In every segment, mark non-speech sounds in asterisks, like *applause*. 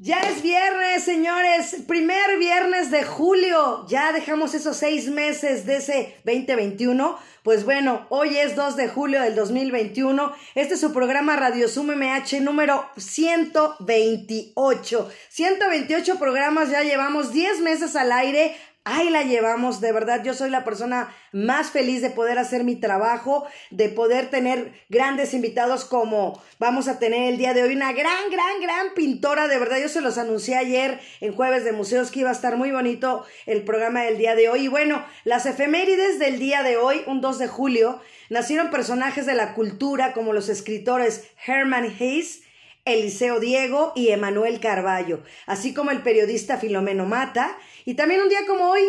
Ya es viernes, señores, primer viernes de julio. Ya dejamos esos seis meses de ese 2021. Pues bueno, hoy es 2 de julio del 2021. Este es su programa Radio Zoom MH número 128. 128 programas, ya llevamos 10 meses al aire. Ahí la llevamos, de verdad, yo soy la persona más feliz de poder hacer mi trabajo, de poder tener grandes invitados como vamos a tener el día de hoy, una gran, gran, gran pintora, de verdad, yo se los anuncié ayer en jueves de museos que iba a estar muy bonito el programa del día de hoy. Y bueno, las efemérides del día de hoy, un 2 de julio, nacieron personajes de la cultura como los escritores Herman Hayes, Eliseo Diego y Emanuel Carballo, así como el periodista Filomeno Mata. Y también un día como hoy,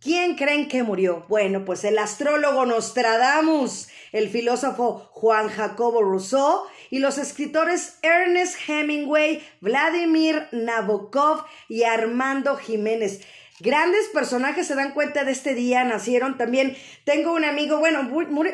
¿quién creen que murió? Bueno, pues el astrólogo Nostradamus, el filósofo Juan Jacobo Rousseau y los escritores Ernest Hemingway, Vladimir Nabokov y Armando Jiménez. Grandes personajes se dan cuenta de este día, nacieron también. Tengo un amigo, bueno,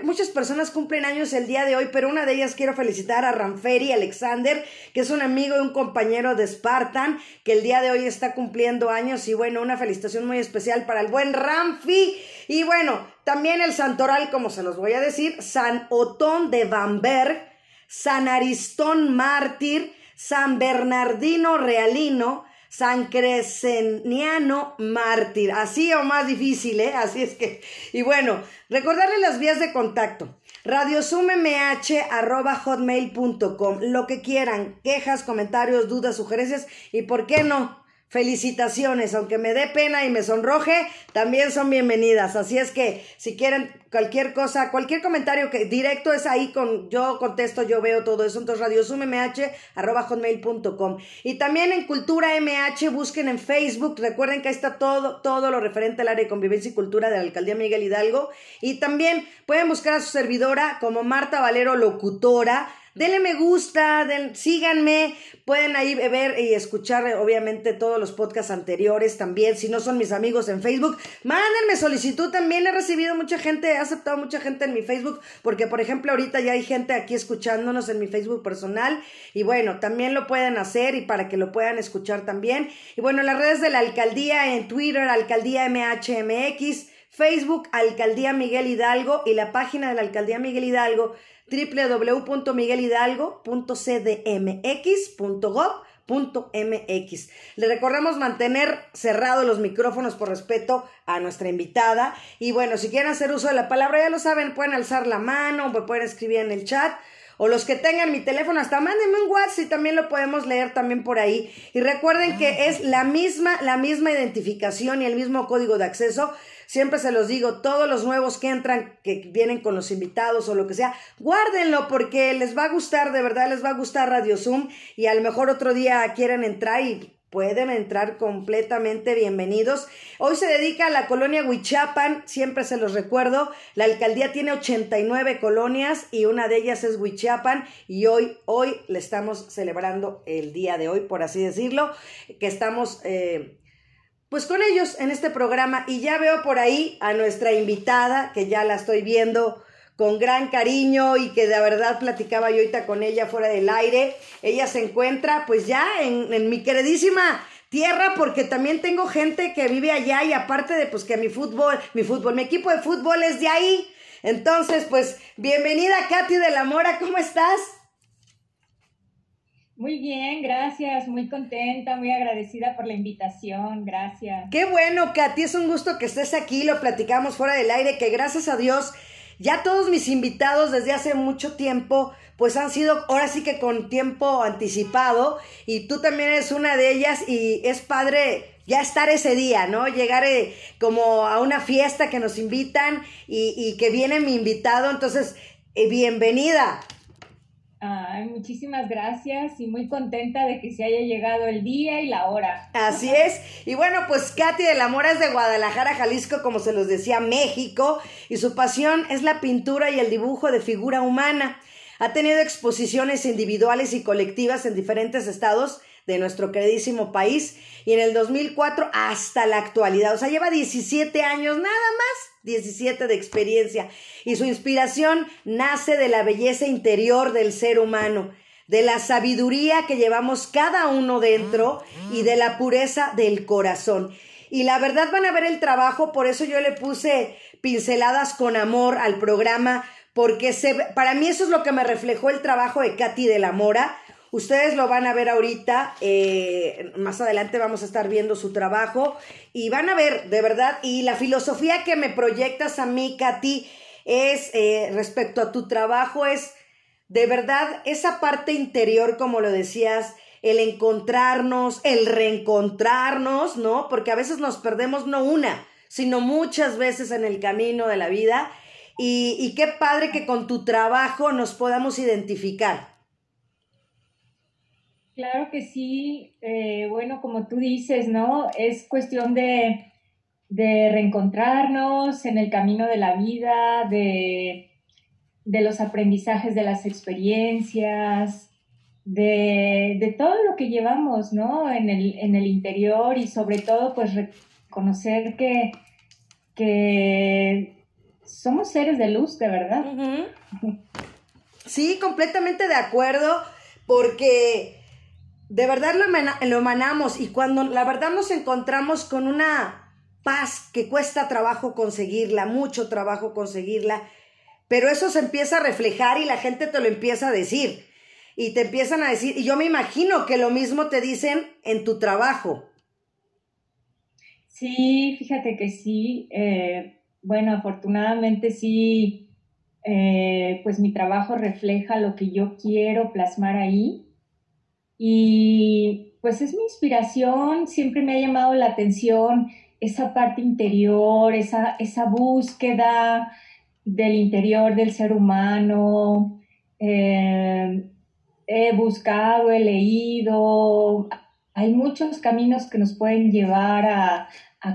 muchas personas cumplen años el día de hoy, pero una de ellas quiero felicitar a Ranferi Alexander, que es un amigo y un compañero de Spartan, que el día de hoy está cumpliendo años. Y bueno, una felicitación muy especial para el buen Ramfi. Y bueno, también el santoral, como se los voy a decir, San Otón de Bamberg, San Aristón Mártir, San Bernardino Realino, San Cresceniano Mártir. Así o más difícil, ¿eh? Así es que. Y bueno, recordarle las vías de contacto. hotmail.com Lo que quieran, quejas, comentarios, dudas, sugerencias y, ¿por qué no? Felicitaciones, aunque me dé pena y me sonroje, también son bienvenidas. Así es que si quieren cualquier cosa, cualquier comentario que directo es ahí con yo contesto, yo veo todo eso. Entonces hotmail.com y también en Cultura MH busquen en Facebook. Recuerden que ahí está todo todo lo referente al área de convivencia y cultura de la alcaldía Miguel Hidalgo y también pueden buscar a su servidora como Marta Valero locutora denle me gusta, síganme, pueden ahí ver y escuchar obviamente todos los podcasts anteriores también, si no son mis amigos en Facebook, mándenme solicitud también, he recibido mucha gente, he aceptado mucha gente en mi Facebook, porque por ejemplo ahorita ya hay gente aquí escuchándonos en mi Facebook personal y bueno, también lo pueden hacer y para que lo puedan escuchar también. Y bueno, las redes de la alcaldía en Twitter, alcaldía MHMX, Facebook, Alcaldía Miguel Hidalgo y la página de la Alcaldía Miguel Hidalgo www.miguelhidalgo.cdmx.gov.mx. Le recordamos mantener cerrados los micrófonos por respeto a nuestra invitada. Y bueno, si quieren hacer uso de la palabra, ya lo saben, pueden alzar la mano, o pueden escribir en el chat. O los que tengan mi teléfono, hasta mándenme un WhatsApp y también lo podemos leer también por ahí. Y recuerden que es la misma, la misma identificación y el mismo código de acceso Siempre se los digo, todos los nuevos que entran, que vienen con los invitados o lo que sea, guárdenlo porque les va a gustar, de verdad les va a gustar Radio Zoom y a lo mejor otro día quieren entrar y pueden entrar completamente bienvenidos. Hoy se dedica a la colonia Huichapan, siempre se los recuerdo. La alcaldía tiene 89 colonias y una de ellas es Huichapan y hoy, hoy le estamos celebrando el día de hoy, por así decirlo, que estamos eh, pues con ellos en este programa y ya veo por ahí a nuestra invitada, que ya la estoy viendo con gran cariño y que de verdad platicaba yo ahorita con ella fuera del aire. Ella se encuentra pues ya en, mi queridísima tierra porque también tengo gente que vive allá y aparte de pues que mi fútbol, mi fútbol, mi equipo de fútbol es de ahí. Entonces, pues bienvenida Katy de la Mora, ¿cómo estás? Muy bien, gracias, muy contenta, muy agradecida por la invitación, gracias. Qué bueno, Katy, es un gusto que estés aquí, lo platicamos fuera del aire, que gracias a Dios ya todos mis invitados desde hace mucho tiempo, pues han sido ahora sí que con tiempo anticipado y tú también eres una de ellas y es padre ya estar ese día, ¿no? Llegar eh, como a una fiesta que nos invitan y, que viene mi invitado, entonces, eh, bienvenida. Ay, muchísimas gracias y muy contenta de que se haya llegado el día y la hora. Así es. Y bueno, pues Katy de la Mora es de Guadalajara, Jalisco, como se los decía, México, y su pasión es la pintura y el dibujo de figura humana. Ha tenido exposiciones individuales y colectivas en diferentes estados de nuestro queridísimo país y en el 2004 hasta la actualidad. O sea, lleva 17 años, nada más 17 de experiencia y su inspiración nace de la belleza interior del ser humano, de la sabiduría que llevamos cada uno dentro y de la pureza del corazón. Y la verdad van a ver el trabajo, por eso yo le puse pinceladas con amor al programa, porque se, para mí eso es lo que me reflejó el trabajo de Katy de la Mora. Ustedes lo van a ver ahorita, eh, más adelante vamos a estar viendo su trabajo y van a ver, de verdad, y la filosofía que me proyectas a mí, Katy, es eh, respecto a tu trabajo, es de verdad esa parte interior, como lo decías, el encontrarnos, el reencontrarnos, ¿no? Porque a veces nos perdemos no una, sino muchas veces en el camino de la vida. Y, y qué padre que con tu trabajo nos podamos identificar. Claro que sí. Eh, bueno, como tú dices, ¿no? Es cuestión de, de reencontrarnos en el camino de la vida, de, de los aprendizajes de las experiencias, de, todo lo que llevamos, ¿no? En el, en el interior y sobre todo, pues reconocer que, que somos seres de luz, de verdad. Sí, completamente de acuerdo, porque de verdad lo, emanamos y cuando la verdad nos encontramos con una paz que cuesta trabajo conseguirla, mucho trabajo conseguirla, pero eso se empieza a reflejar y la gente te lo empieza a decir y te empiezan a decir, y yo me imagino que lo mismo te dicen en tu trabajo. Sí, fíjate que sí. Eh, bueno, afortunadamente sí, eh, pues mi trabajo refleja lo que yo quiero plasmar ahí. Y pues es mi inspiración, siempre me ha llamado la atención esa parte interior, esa, esa búsqueda del interior del ser humano. Eh, he buscado, he leído, hay muchos caminos que nos pueden llevar a,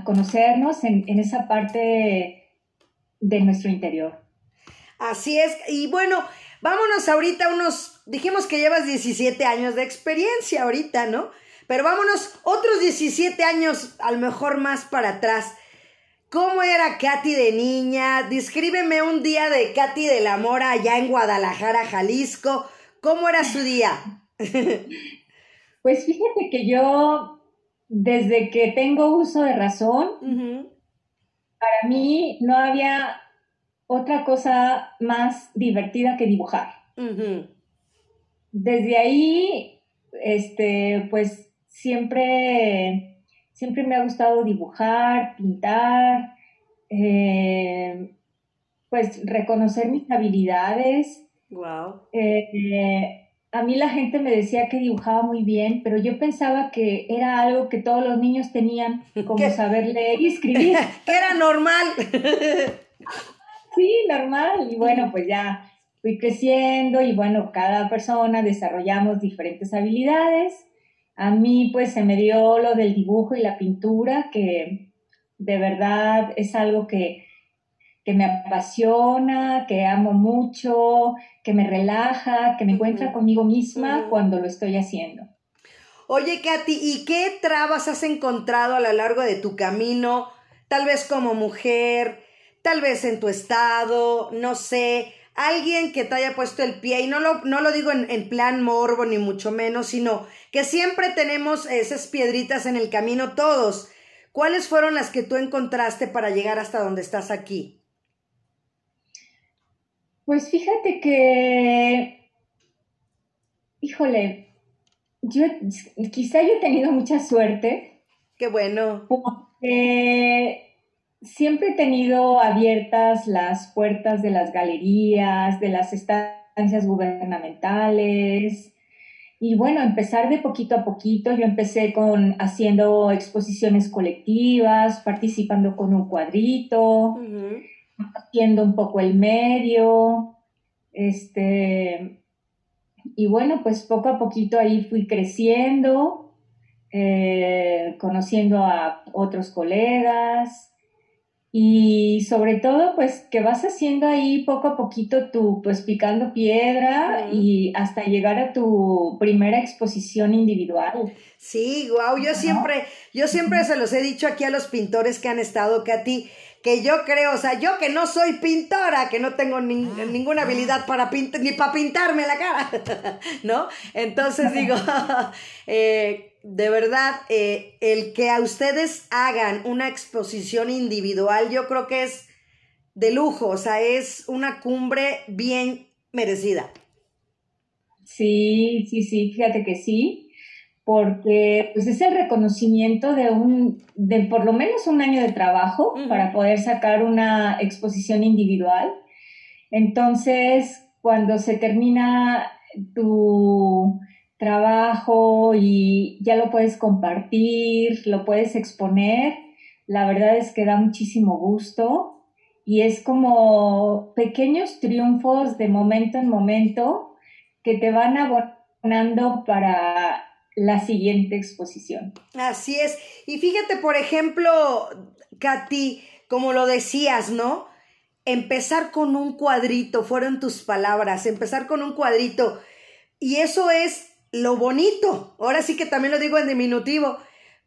conocernos en, esa parte de nuestro interior. Así es, y bueno, vámonos ahorita unos, dijimos que llevas 17 años de experiencia ahorita, ¿no? Pero vámonos otros 17 años, a lo mejor más para atrás. ¿Cómo era Katy de niña? Descríbeme un día de Katy de la Mora allá en Guadalajara, Jalisco. ¿Cómo era su día? *laughs* Pues fíjate que yo, desde que tengo uso de razón, para mí no había otra cosa más divertida que dibujar. Desde ahí, este, pues siempre, siempre me ha gustado dibujar, pintar, eh, pues reconocer mis habilidades Wow. Eh, a mí la gente me decía que dibujaba muy bien, pero yo pensaba que era algo que todos los niños tenían, *laughs* como saber leer y escribir. *laughs* que era normal. *laughs* sí, normal. Y bueno, pues ya fui creciendo y bueno, cada persona desarrollamos diferentes habilidades. A mí pues se me dio lo del dibujo y la pintura, que de verdad es algo que que me apasiona, que amo mucho, que me relaja, que me encuentra conmigo misma cuando lo estoy haciendo. Oye, Katy, ¿y qué trabas has encontrado a lo largo de tu camino? Tal vez como mujer, tal vez en tu estado, no sé, alguien que te haya puesto el pie, y no lo, no lo digo en, en plan morbo ni mucho menos, sino que siempre tenemos esas piedritas en el camino todos. ¿Cuáles fueron las que tú encontraste para llegar hasta donde estás aquí? Pues fíjate que, híjole, yo quizá yo he tenido mucha suerte. Qué bueno. Porque siempre he tenido abiertas las puertas de las galerías, de las estancias gubernamentales. Y bueno, empezar de poquito a poquito. Yo empecé con haciendo exposiciones colectivas, participando con un cuadrito haciendo un poco el medio, este, y bueno, pues poco a poquito ahí fui creciendo, eh, conociendo a otros colegas, y sobre todo pues que vas haciendo ahí poco a poquito tu pues picando piedra y hasta llegar a tu primera exposición individual. Sí, wow, yo siempre yo siempre se los he dicho aquí a los pintores que han estado Katy que yo creo, o sea, yo que no soy pintora, que no tengo ninguna habilidad para pintar, ni para pintarme la cara, *laughs* ¿no? Entonces *laughs* digo, *laughs* eh, de verdad, eh, el que a ustedes hagan una exposición individual, yo creo que es de lujo, o sea, es una cumbre bien merecida. Sí, sí, sí, fíjate que sí, porque pues es el reconocimiento de un, de por lo menos un año de trabajo para poder sacar una exposición individual. Entonces, cuando se termina tu trabajo y ya lo puedes compartir, lo puedes exponer. La verdad es que da muchísimo gusto y es como pequeños triunfos de momento en momento que te van abonando para la siguiente exposición. Así es. Y fíjate, por ejemplo, Katy, como lo decías, ¿no? Empezar con un cuadrito, fueron tus palabras, empezar con un cuadrito. Y eso es lo bonito. Ahora sí que también lo digo en diminutivo,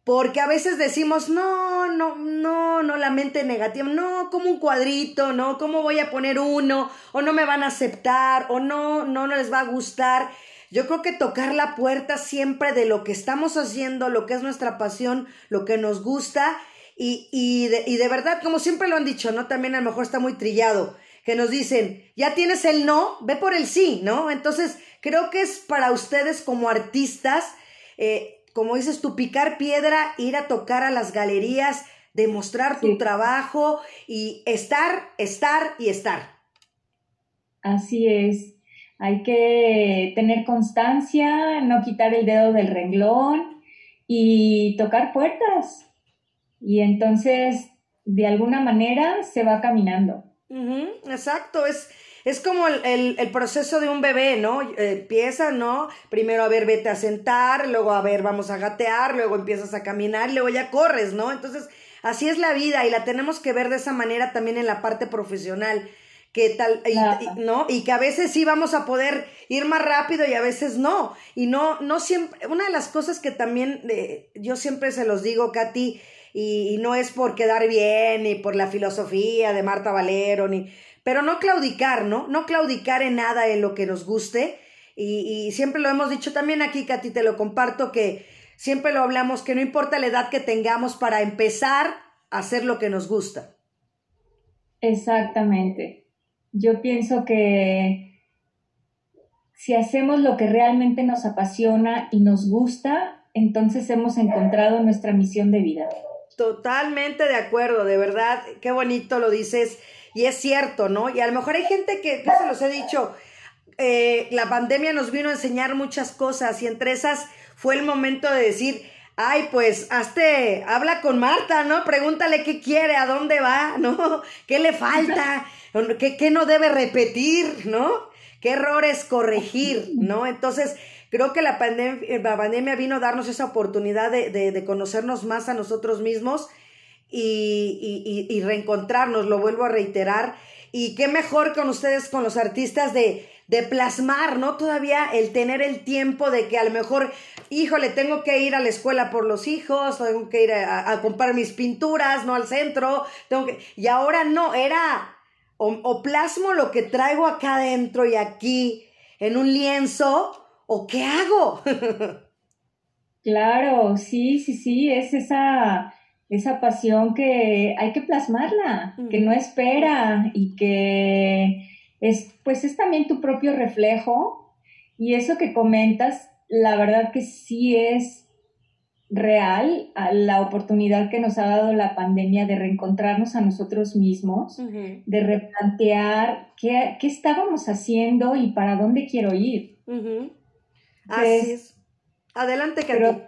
porque a veces decimos, no, no, no, no, la mente negativa, no, como un cuadrito, no, ¿cómo voy a poner uno? O no me van a aceptar, o no, no, no les va a gustar. Yo creo que tocar la puerta siempre de lo que estamos haciendo, lo que es nuestra pasión, lo que nos gusta, y, y, de, y de verdad, como siempre lo han dicho, ¿no? También a lo mejor está muy trillado, que nos dicen, ya tienes el no, ve por el sí, ¿no? Entonces, Creo que es para ustedes como artistas, eh, como dices tú, picar piedra, ir a tocar a las galerías, demostrar tu trabajo y estar, estar y estar. Así es. Hay que tener constancia, no quitar el dedo del renglón y tocar puertas. Y entonces, de alguna manera, se va caminando. exacto, es, es como el, proceso de un bebé, ¿no? empieza, ¿no? Primero, a ver, vete a sentar, luego, a ver, vamos a gatear, luego empiezas a caminar, luego ya corres, ¿no? Entonces, así es la vida y la tenemos que ver de esa manera también en la parte profesional. Que tal, ¿no? Y que a veces sí vamos a poder ir más rápido y a veces no. Y no, no siempre, una de las cosas que también eh, yo siempre se los digo, Katy, y, y, no es por quedar bien, ni por la filosofía de Marta Valero, ni, pero no claudicar, ¿no? No claudicar en nada en lo que nos guste. Y, siempre lo hemos dicho también aquí, Katy, te lo comparto, que siempre lo hablamos, que no importa la edad que tengamos para empezar a hacer lo que nos gusta. Exactamente. Yo pienso que si hacemos lo que realmente nos apasiona y nos gusta, entonces hemos encontrado nuestra misión de vida. Totalmente de acuerdo, de verdad, qué bonito lo dices. Y es cierto, ¿no? Y a lo mejor hay gente que, ya se los he dicho, eh, la pandemia nos vino a enseñar muchas cosas y entre esas fue el momento de decir, ay, pues, hazte, habla con Marta, ¿no? Pregúntale qué quiere, a dónde va, *laughs* ¿no? ¿Qué le falta? *laughs* ¿Qué, qué no debe repetir, ¿no? ¿Qué errores corregir, ¿no? Entonces, creo que la, pandemia, la pandemia vino a darnos esa oportunidad de, de, de conocernos más a nosotros mismos y, y, reencontrarnos, lo vuelvo a reiterar. Y qué mejor con ustedes, con los artistas, de, de plasmar, ¿no? Todavía el tener el tiempo de que a lo mejor, híjole, tengo que ir a la escuela por los hijos, tengo que ir a, comprar mis pinturas, ¿no? Al centro, tengo que... Y ahora no, era o, o, plasmo lo que traigo acá adentro y aquí en un lienzo, o qué hago. *laughs* claro, sí, sí, sí, es esa esa pasión que hay que plasmarla, que no espera y que es, pues es también tu propio reflejo. Y eso que comentas, la verdad que sí es real la oportunidad que nos ha dado la pandemia de reencontrarnos a nosotros mismos, de replantear qué, estábamos haciendo y para dónde quiero ir. Así es. Adelante, Katy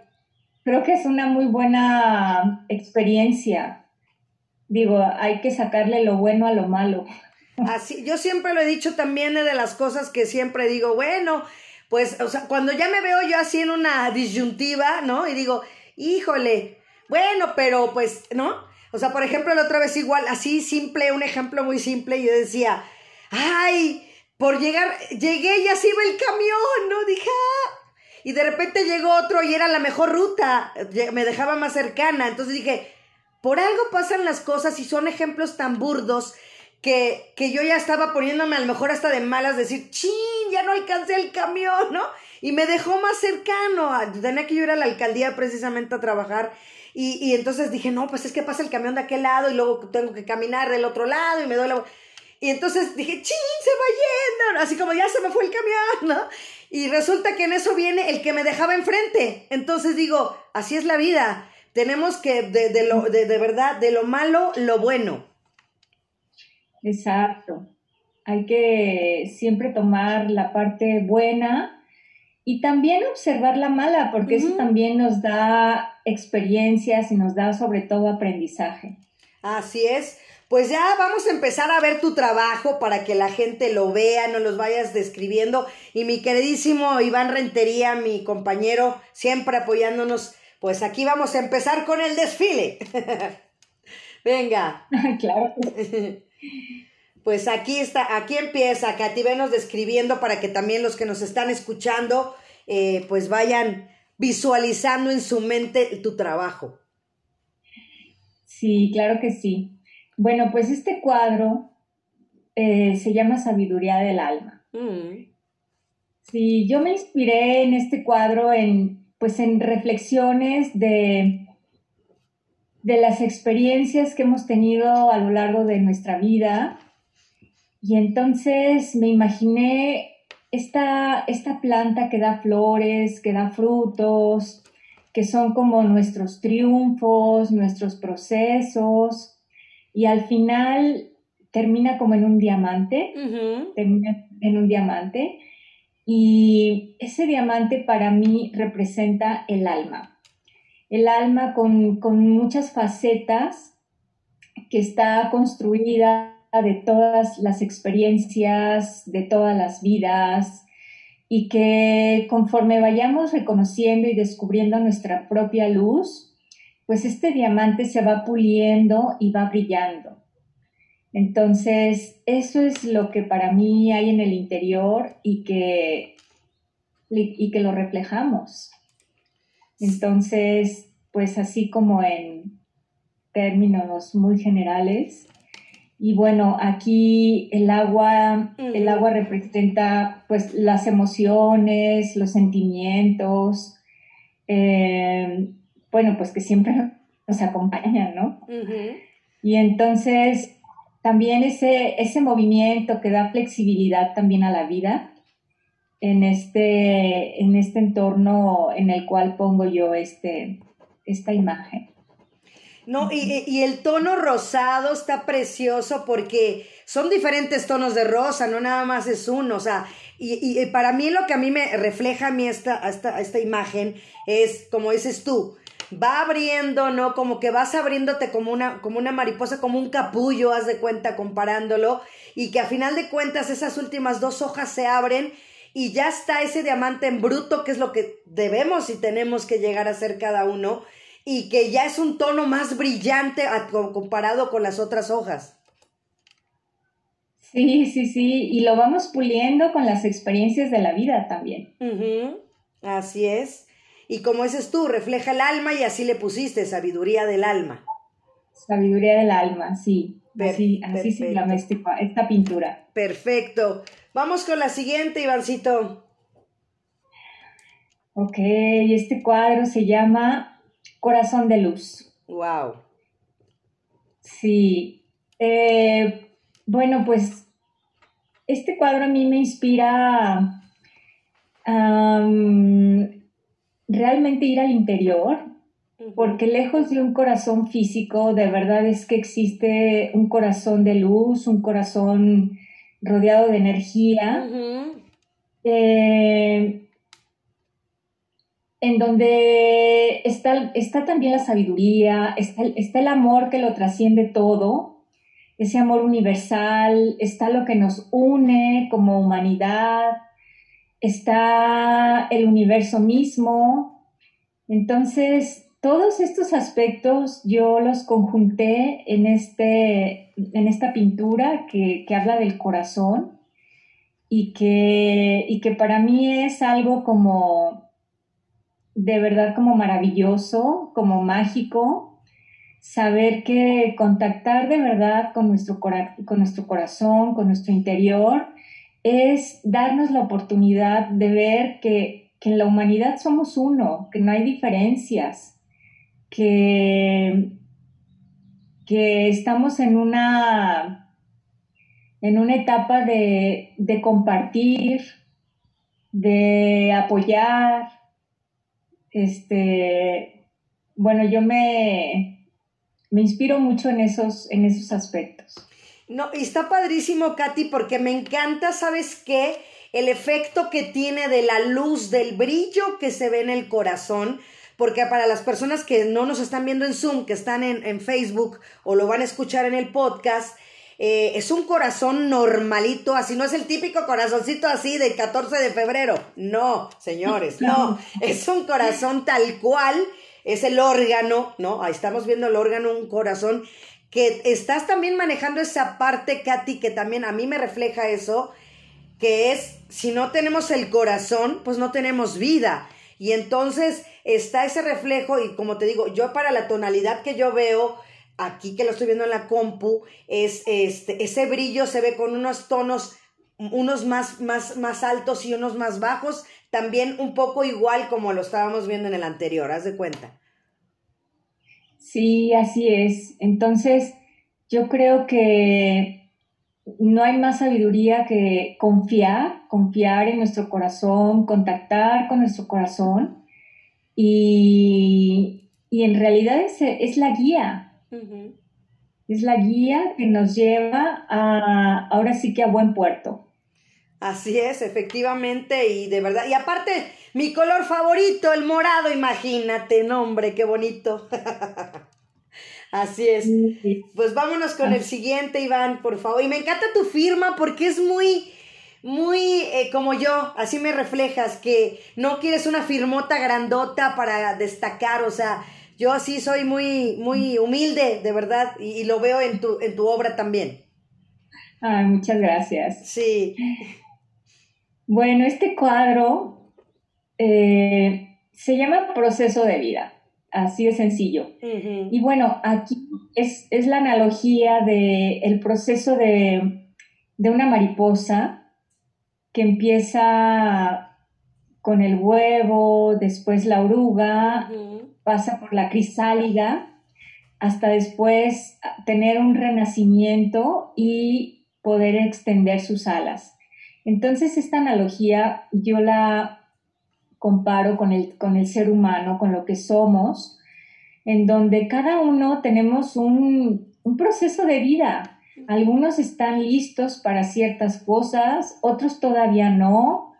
creo que es una muy buena experiencia. Digo, hay que sacarle lo bueno a lo malo. Así, yo siempre lo he dicho también de las cosas que siempre digo, bueno, pues, o sea, cuando ya me veo yo así en una disyuntiva, ¿no? Y digo, híjole, bueno, pero pues, ¿no? O sea, por ejemplo, la otra vez igual, así simple, un ejemplo muy simple, yo decía, ay, por llegar, llegué y así iba el camión, ¿no? Dije, ah. Y de repente llegó otro y era la mejor ruta, me dejaba más cercana. Entonces dije, por algo pasan las cosas y son ejemplos tan burdos que, que yo ya estaba poniéndome a lo mejor hasta de malas, decir, chin, ya no alcancé el camión, ¿no? Y me dejó más cercano. Tenía que ir a la alcaldía precisamente a trabajar. Y, y entonces dije, no, pues es que pasa el camión de aquel lado y luego tengo que caminar del otro lado y me doy la... Y entonces dije, chin, se va yendo, así como ya se me fue el camión, ¿no? Y resulta que en eso viene el que me dejaba enfrente. Entonces digo, así es la vida. Tenemos que, de, de, lo, de, de verdad, de lo malo, lo bueno. Exacto. Hay que siempre tomar la parte buena y también observar la mala, porque eso también nos da experiencias y nos da sobre todo aprendizaje. Así es. Pues ya vamos a empezar a ver tu trabajo para que la gente lo vea, no los vayas describiendo. Y mi queridísimo Iván Rentería, mi compañero, siempre apoyándonos, pues aquí vamos a empezar con el desfile. *laughs* Venga. *laughs* claro. *laughs* Pues aquí está, aquí empieza, Katy, venos describiendo para que también los que nos están escuchando, eh, pues vayan visualizando en su mente tu trabajo. Sí, claro que sí. Bueno, pues este cuadro eh, se llama Sabiduría del Alma. Mm. Sí, yo me inspiré en este cuadro en, pues en reflexiones de, de las experiencias que hemos tenido a lo largo de nuestra vida. Y entonces me imaginé esta, esta planta que da flores, que da frutos, que son como nuestros triunfos, nuestros procesos y al final termina como en un diamante, termina en un diamante y ese diamante para mí representa el alma, el alma con, con muchas facetas que está construida de todas las experiencias, de todas las vidas, y que conforme vayamos reconociendo y descubriendo nuestra propia luz, pues este diamante se va puliendo y va brillando. Entonces, eso es lo que para mí hay en el interior y que, y que lo reflejamos. Entonces, pues así como en términos muy generales. Y bueno, aquí el agua, el agua representa pues las emociones, los sentimientos, eh, bueno, pues que siempre nos acompañan, ¿no? Y entonces también ese, ese movimiento que da flexibilidad también a la vida en este, en este entorno en el cual pongo yo este, esta imagen. No, y, y, el tono rosado está precioso porque son diferentes tonos de rosa, no nada más es uno, o sea, y, y para mí lo que a mí me refleja a mí esta, esta, esta imagen es, como dices tú, va abriendo, ¿no? Como que vas abriéndote como una, como una mariposa, como un capullo, haz de cuenta, comparándolo, y que a final de cuentas esas últimas dos hojas se abren y ya está ese diamante en bruto, que es lo que debemos y tenemos que llegar a ser cada uno, y que ya es un tono más brillante comparado con las otras hojas. Sí, sí, sí, y lo vamos puliendo con las experiencias de la vida también. Así es. Y como dices tú, refleja el alma y así le pusiste sabiduría del alma. Sabiduría del alma, sí. así, así se llama este esta pintura. Perfecto. Vamos con la siguiente, Ivancito. Ok, este cuadro se llama Corazón de Luz. Wow. Sí. Eh, bueno, pues este cuadro a mí me inspira realmente ir al interior, porque lejos de un corazón físico, de verdad es que existe un corazón de luz, un corazón rodeado de energía, eh, en donde está, está, también la sabiduría, está, está el amor que lo trasciende todo, ese amor universal, está lo que nos une como humanidad, está el universo mismo. Entonces, todos estos aspectos yo los conjunté en, este, en esta pintura que, habla del corazón y que, y que para mí es algo como de verdad como maravilloso, como mágico, saber que contactar de verdad con nuestro, con nuestro corazón, con nuestro interior, es darnos la oportunidad de ver que, que en la humanidad somos uno, que no hay diferencias, que, que estamos en una, en una etapa de, de compartir, de apoyar. Este, bueno, yo me, me inspiro mucho en esos, en esos aspectos. No, y está padrísimo, Katy, porque me encanta, ¿sabes qué? El efecto que tiene de la luz, del brillo que se ve en el corazón, porque para las personas que no nos están viendo en Zoom, que están en, Facebook o lo van a escuchar en el podcast, eh, es un corazón normalito, así no es el típico corazoncito así de 14 de febrero. No, señores, *laughs* no. Es un corazón tal cual, es el órgano, ¿no? Ahí estamos viendo el órgano, un corazón que estás también manejando esa parte, Katy, que también a mí me refleja eso, que es, si no tenemos el corazón, pues no tenemos vida. Y entonces está ese reflejo y como te digo, yo para la tonalidad que yo veo aquí que lo estoy viendo en la compu, es este, ese brillo se ve con unos tonos, unos más, más, más altos y unos más bajos, también un poco igual como lo estábamos viendo en el anterior, haz de cuenta. Sí, así es. Entonces, yo creo que no hay más sabiduría que confiar, confiar en nuestro corazón, contactar con nuestro corazón y, en realidad es, es la guía. Es la guía que nos lleva a, ahora sí que a buen puerto. Así es, efectivamente, y de verdad. Y aparte, mi color favorito, el morado, imagínate, nombre, qué bonito. *laughs* Así es. Pues vámonos con el siguiente, Iván, por favor. Y me encanta tu firma porque es muy, muy eh, como yo, así me reflejas, que no quieres una firmota grandota para destacar, o sea, yo así soy muy, muy humilde, de verdad, y, lo veo en tu, en tu obra también. Ay, muchas gracias. Sí. Bueno, este cuadro eh, se llama Proceso de Vida, así de sencillo. Y bueno, aquí es, la analogía del el proceso de, de una mariposa que empieza con el huevo, después la oruga, pasa por la crisálida, hasta después tener un renacimiento y poder extender sus alas. Entonces esta analogía yo la comparo con el, con el ser humano, con lo que somos, en donde cada uno tenemos un, un proceso de vida, algunos están listos para ciertas cosas, otros todavía no.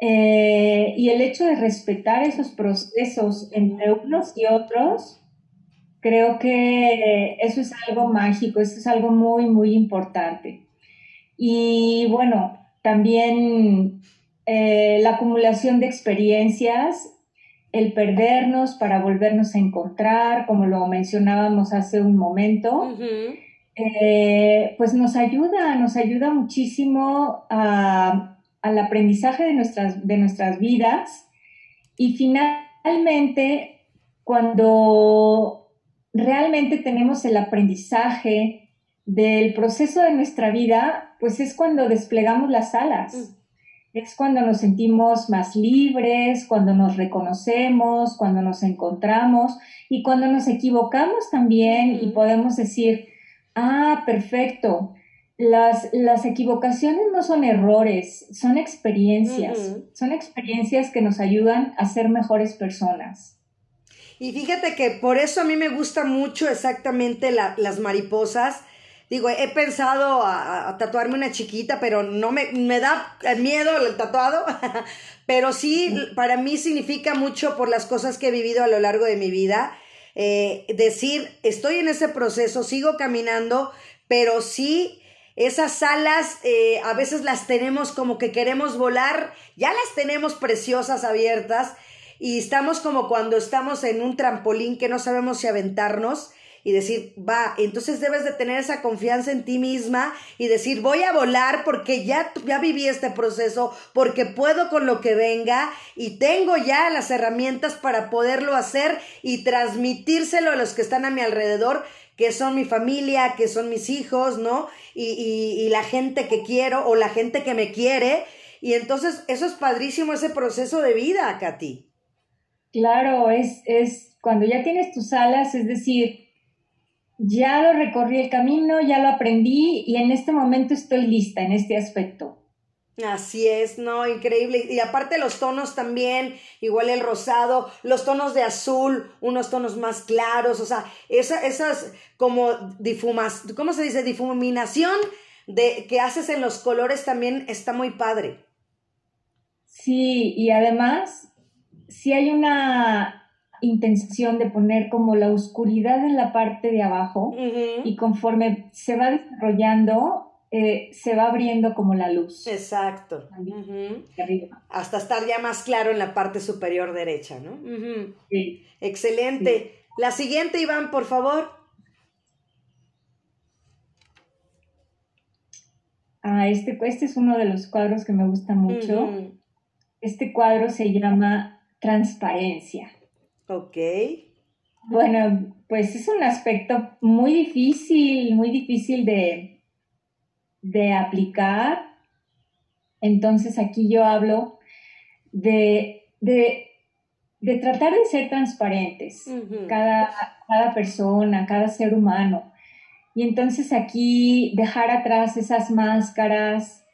Eh, y el hecho de respetar esos procesos entre unos y otros, creo que eso es algo mágico, eso es algo muy, muy importante. Y bueno, también eh, la acumulación de experiencias, el perdernos para volvernos a encontrar, como lo mencionábamos hace un momento. Eh, pues nos ayuda, nos ayuda muchísimo al aprendizaje de nuestras, de nuestras vidas y finalmente cuando realmente tenemos el aprendizaje del proceso de nuestra vida, pues es cuando desplegamos las alas. Mm. Es cuando nos sentimos más libres, cuando nos reconocemos, cuando nos encontramos y cuando nos equivocamos también y podemos decir, Ah, perfecto. Las, las equivocaciones no son errores, son experiencias. Son experiencias que nos ayudan a ser mejores personas. Y fíjate que por eso a mí me gusta mucho exactamente las mariposas. Digo, he pensado a, tatuarme una chiquita, pero no me, me da miedo el tatuado. *laughs* pero sí, para mí significa mucho por las cosas que he vivido a lo largo de mi vida eh, decir, estoy en ese proceso, sigo caminando, pero sí esas alas eh, a veces las tenemos como que queremos volar, ya las tenemos preciosas abiertas y estamos como cuando estamos en un trampolín que no sabemos si aventarnos y decir, va, entonces debes de tener esa confianza en ti misma y decir, voy a volar porque ya, ya viví este proceso, porque puedo con lo que venga y tengo ya las herramientas para poderlo hacer y transmitírselo a los que están a mi alrededor, que son mi familia, que son mis hijos, ¿no? Y, y, y la gente que quiero o la gente que me quiere. Y entonces eso es padrísimo, ese proceso de vida, Katy. Claro, es, es cuando ya tienes tus alas, es decir, ya lo recorrí el camino, ya lo aprendí y en este momento estoy lista en este aspecto. Así es, no, increíble. Y aparte los tonos también, igual el rosado, los tonos de azul, unos tonos más claros, o sea, esa, esas como difumas, ¿cómo se dice? Difuminación de que haces en los colores también está muy padre. Sí, y además, si hay una intención de poner como la oscuridad en la parte de abajo y conforme se va desarrollando, eh, se va abriendo como la luz. Exacto. Hasta estar ya más claro en la parte superior derecha, ¿no? Sí. Excelente. La siguiente, Iván, por favor. Ah, este, este es uno de los cuadros que me gusta mucho. Este cuadro se llama Transparencia. Ok. Bueno, pues es un aspecto muy difícil, muy difícil de, de aplicar. Entonces aquí yo hablo de, de, de tratar de ser transparentes, cada, cada persona, cada ser humano. Y entonces aquí dejar atrás esas máscaras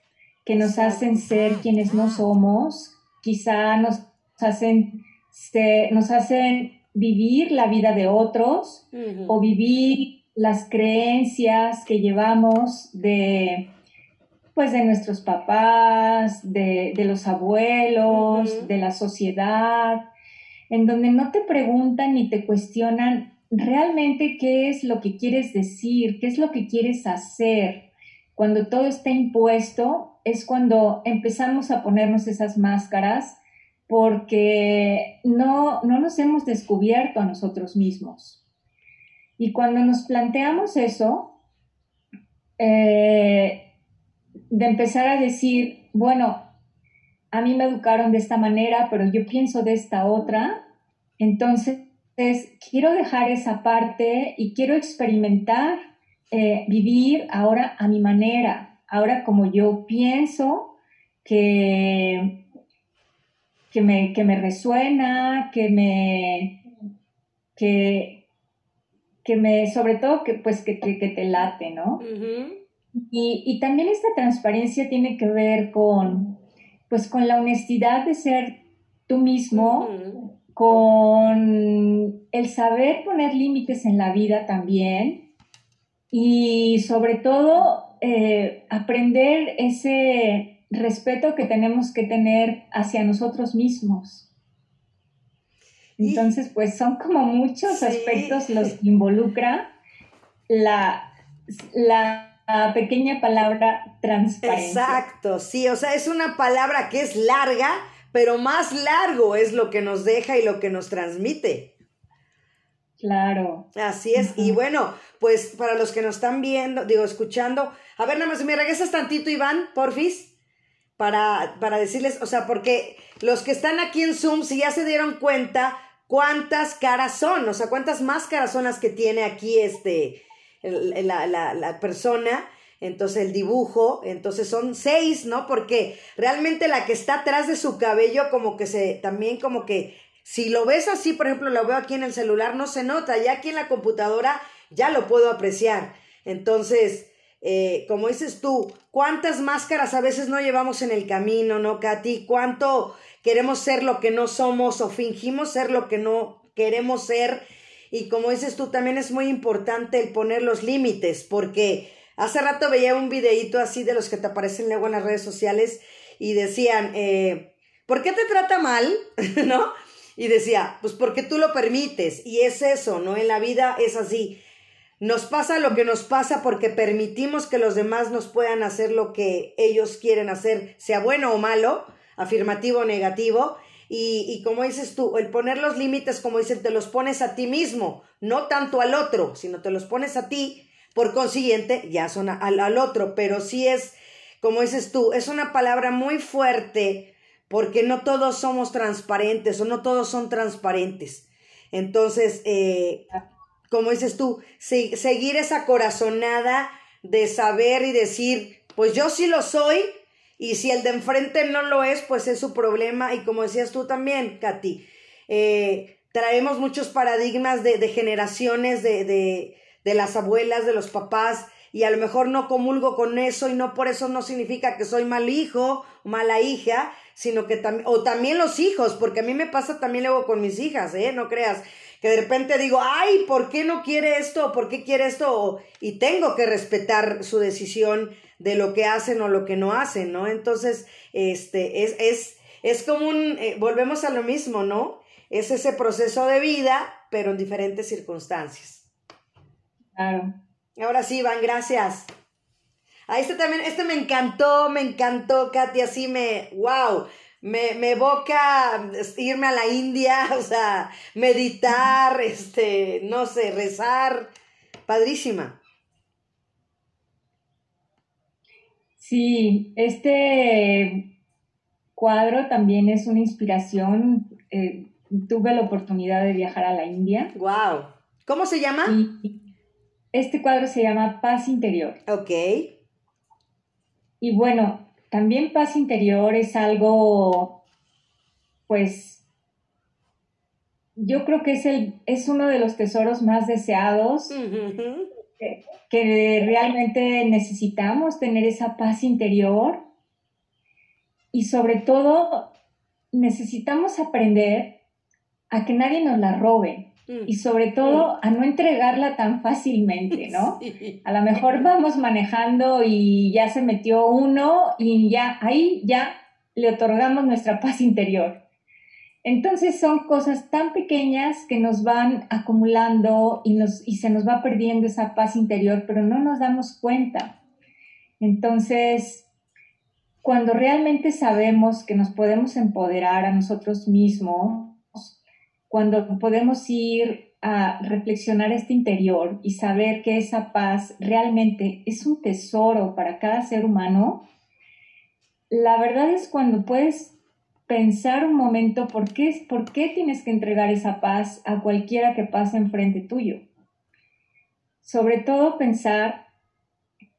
que nos hacen ser quienes no somos, quizá nos hacen se, nos hacen vivir la vida de otros o vivir las creencias que llevamos de pues de nuestros papás, de, los abuelos, de la sociedad, en donde no te preguntan ni te cuestionan realmente qué es lo que quieres decir, qué es lo que quieres hacer. Cuando todo está impuesto es cuando empezamos a ponernos esas máscaras porque no, nos hemos descubierto a nosotros mismos. Y cuando nos planteamos eso, eh, de empezar a decir, bueno, a mí me educaron de esta manera, pero yo pienso de esta otra, entonces quiero dejar esa parte y quiero experimentar, eh, vivir ahora a mi manera, ahora como yo pienso que que me, que me resuena, que me, que, que me, sobre todo que pues que, que, te late, ¿no? y, y, también esta transparencia tiene que ver con, pues con la honestidad de ser tú mismo, con el saber poner límites en la vida también y sobre todo eh, aprender ese respeto que tenemos que tener hacia nosotros mismos. Entonces, pues son como muchos aspectos los que involucra la, la pequeña palabra transparencia. Exacto, sí, o sea, es una palabra que es larga, pero más largo es lo que nos deja y lo que nos transmite. Claro. Así es. Y bueno, pues para los que nos están viendo, digo, escuchando, a ver, nada más, ¿me regresas tantito, Iván, porfis? Para, para decirles, o sea, porque los que están aquí en Zoom, si ya se dieron cuenta cuántas caras son, o sea, cuántas máscaras son las que tiene aquí este, la, la, la persona, entonces el dibujo, entonces son seis, ¿no? Porque realmente la que está atrás de su cabello como que se, también como que, si lo ves así, por ejemplo, lo veo aquí en el celular, no se nota, ya aquí en la computadora ya lo puedo apreciar. Entonces, eh, como dices tú, cuántas máscaras a veces no llevamos en el camino, ¿no, Katy? ¿Cuánto queremos ser lo que no somos o fingimos ser lo que no queremos ser? Y como dices tú, también es muy importante el poner los límites, porque hace rato veía un videíto así de los que te aparecen luego en las redes sociales y decían, eh, ¿por qué te trata mal? *laughs* ¿No? Y decía, pues porque tú lo permites. Y es eso, ¿no? En la vida es así. Nos pasa lo que nos pasa porque permitimos que los demás nos puedan hacer lo que ellos quieren hacer, sea bueno o malo, afirmativo o negativo. Y, y como dices tú, el poner los límites, como dicen, te los pones a ti mismo, no tanto al otro, sino te los pones a ti, por consiguiente, ya son al, al otro, pero sí es, como dices tú, es una palabra muy fuerte porque no todos somos transparentes o no todos son transparentes. Entonces, eh, como dices tú, seguir esa corazonada de saber y decir, pues yo sí lo soy, y si el de enfrente no lo es, pues es su problema. Y como decías tú también, Katy, eh, traemos muchos paradigmas de, de generaciones de, de, de, las abuelas, de los papás, y a lo mejor no comulgo con eso y no por eso no significa que soy mal hijo, mala hija, sino que también, o también los hijos, porque a mí me pasa también luego con mis hijas, ¿eh? No creas, que de repente digo, ay, ¿por qué no quiere esto? ¿Por qué quiere esto? Y tengo que respetar su decisión de lo que hacen o lo que no hacen, ¿no? Entonces, este, es, es, es como un, eh, volvemos a lo mismo, ¿no? Es ese proceso de vida, pero en diferentes circunstancias. Claro. Ahora sí, Iván, gracias. A este también, este me encantó, me encantó, Katy, así me, wow, me, me evoca irme a la India, *laughs* o sea, meditar, este, no sé, rezar, padrísima. Sí, este cuadro también es una inspiración. Eh, tuve la oportunidad de viajar a la India. Wow. ¿Cómo se llama? este cuadro se llama Paz Interior. Ok. Y bueno, también paz interior es algo, pues, yo creo que es, el, es uno de los tesoros más deseados, que, que realmente necesitamos tener esa paz interior y sobre todo necesitamos aprender a que nadie nos la robe. Mm. y sobre todo a no entregarla tan fácilmente, ¿no? *laughs* A lo mejor vamos manejando y ya se metió uno y ya ahí ya le otorgamos nuestra paz interior. Entonces son cosas tan pequeñas que nos van acumulando y, nos, y se nos va perdiendo esa paz interior, pero no nos damos cuenta. Entonces, cuando realmente sabemos que nos podemos empoderar a nosotros mismos, cuando podemos ir a reflexionar este interior y saber que esa paz realmente es un tesoro para cada ser humano, la verdad es cuando puedes pensar un momento por qué, por qué tienes que entregar esa paz a cualquiera que pase enfrente tuyo. Sobre todo pensar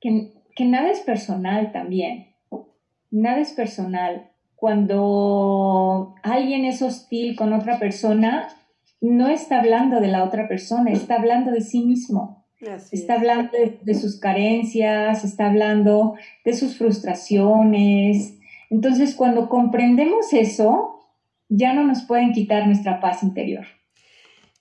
que, que nada es personal también. Nada es personal cuando alguien es hostil con otra persona, no está hablando de la otra persona, está hablando de sí mismo. está hablando de, sus carencias, está hablando de sus frustraciones. Entonces, cuando comprendemos eso, ya no nos pueden quitar nuestra paz interior.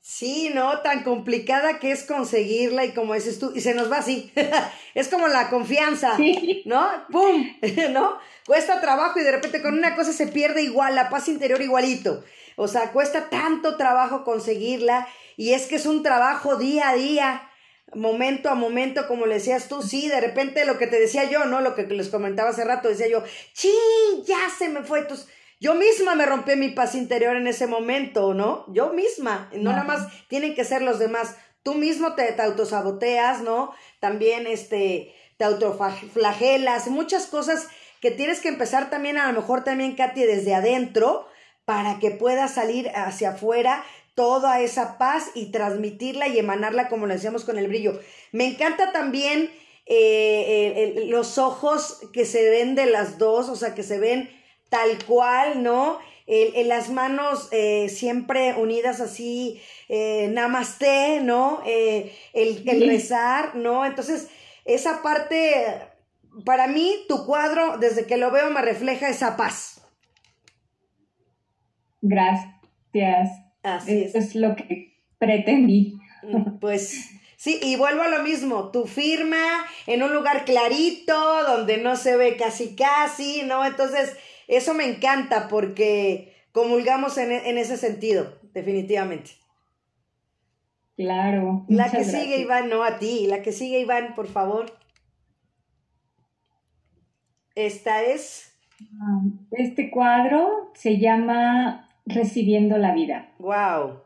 Sí, ¿no? Tan complicada que es conseguirla y como dices tú, y se nos va así. *laughs* es como la confianza, ¿no? ¡Pum! *laughs* ¿No? Cuesta trabajo y de repente con una cosa se pierde igual, la paz interior igualito. O sea, cuesta tanto trabajo conseguirla y es que es un trabajo día a día, momento a momento, como le decías tú, sí, de repente lo que te decía yo, ¿no? Lo que les comentaba hace rato, decía yo, ¡chin! Ya se me fue. Entonces, yo misma me rompí mi paz interior en ese momento, ¿no? Yo misma, no nada más tienen que ser los demás. Tú mismo te, te autosaboteas, ¿no? También este, te autoflagelas, muchas cosas que tienes que empezar también, a lo mejor también, Katy, desde adentro, para que pueda salir hacia afuera toda esa paz y transmitirla y emanarla como lo decíamos con el brillo. Me encanta también eh, los ojos que se ven de las dos, o sea, que se ven tal cual, ¿no? En las manos eh, siempre unidas así, eh, namaste, ¿no? Eh, el, el rezar, ¿no? Entonces, esa parte, para mí, tu cuadro, desde que lo veo, me refleja esa paz. Gracias. Así es. es lo que pretendí. Mm, pues sí, y vuelvo a lo mismo, tu firma en un lugar clarito, donde no se ve casi casi, ¿no? Entonces, eso me encanta porque comulgamos en, ese sentido, definitivamente. Claro. La que sigue, Iván, no a ti. La que sigue, Iván, por favor. Esta es. Este cuadro se llama recibiendo la vida. Wow.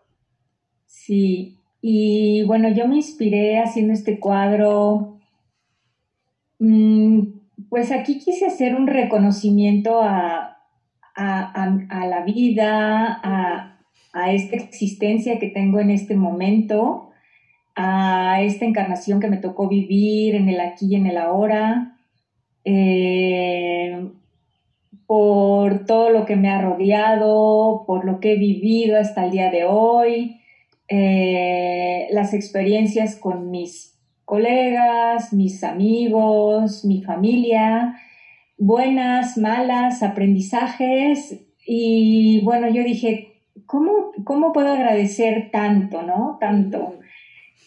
Sí, y bueno, yo me inspiré haciendo este cuadro. Mm, pues aquí quise hacer un reconocimiento a, a, la vida, a, esta existencia que tengo en este momento, a esta encarnación que me tocó vivir en el aquí y en el ahora, eh, por todo lo que me ha rodeado, por lo que he vivido hasta el día de hoy, eh, las experiencias con mis colegas, mis amigos, mi familia, buenas, malas, aprendizajes. Y bueno, yo dije, ¿cómo, cómo puedo agradecer tanto, no? Tanto.